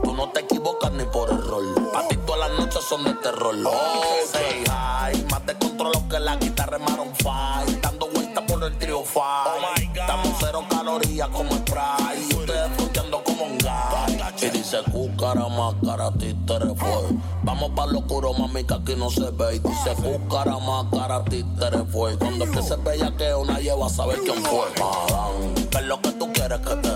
Tú no te equivocas ni por error. A ti todas las noches son de terror. Oh, say hi. Más de controlo que la guitarra Maron Fight. Dando vueltas por el trio Five. Oh Estamos cero calorías como spray. Ustedes escuchando como un guy. Y dice cúcara, máscara, títere fue. Vamos pa' lo mami, que aquí no se ve. Y dice cúcara, máscara, títere fue. Cuando es que se veía que una lleva a saber quién fue. Madame, ¿qué es lo que tú quieres que te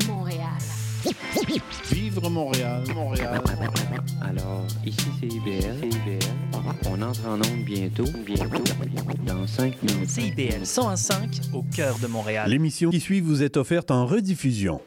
Montréal. Montréal, Montréal. Alors, ici c'est IBL. On entre en onde bientôt, bientôt, dans 5 minutes. CIBL 101.5 au cœur de Montréal. L'émission qui suit vous est offerte en rediffusion.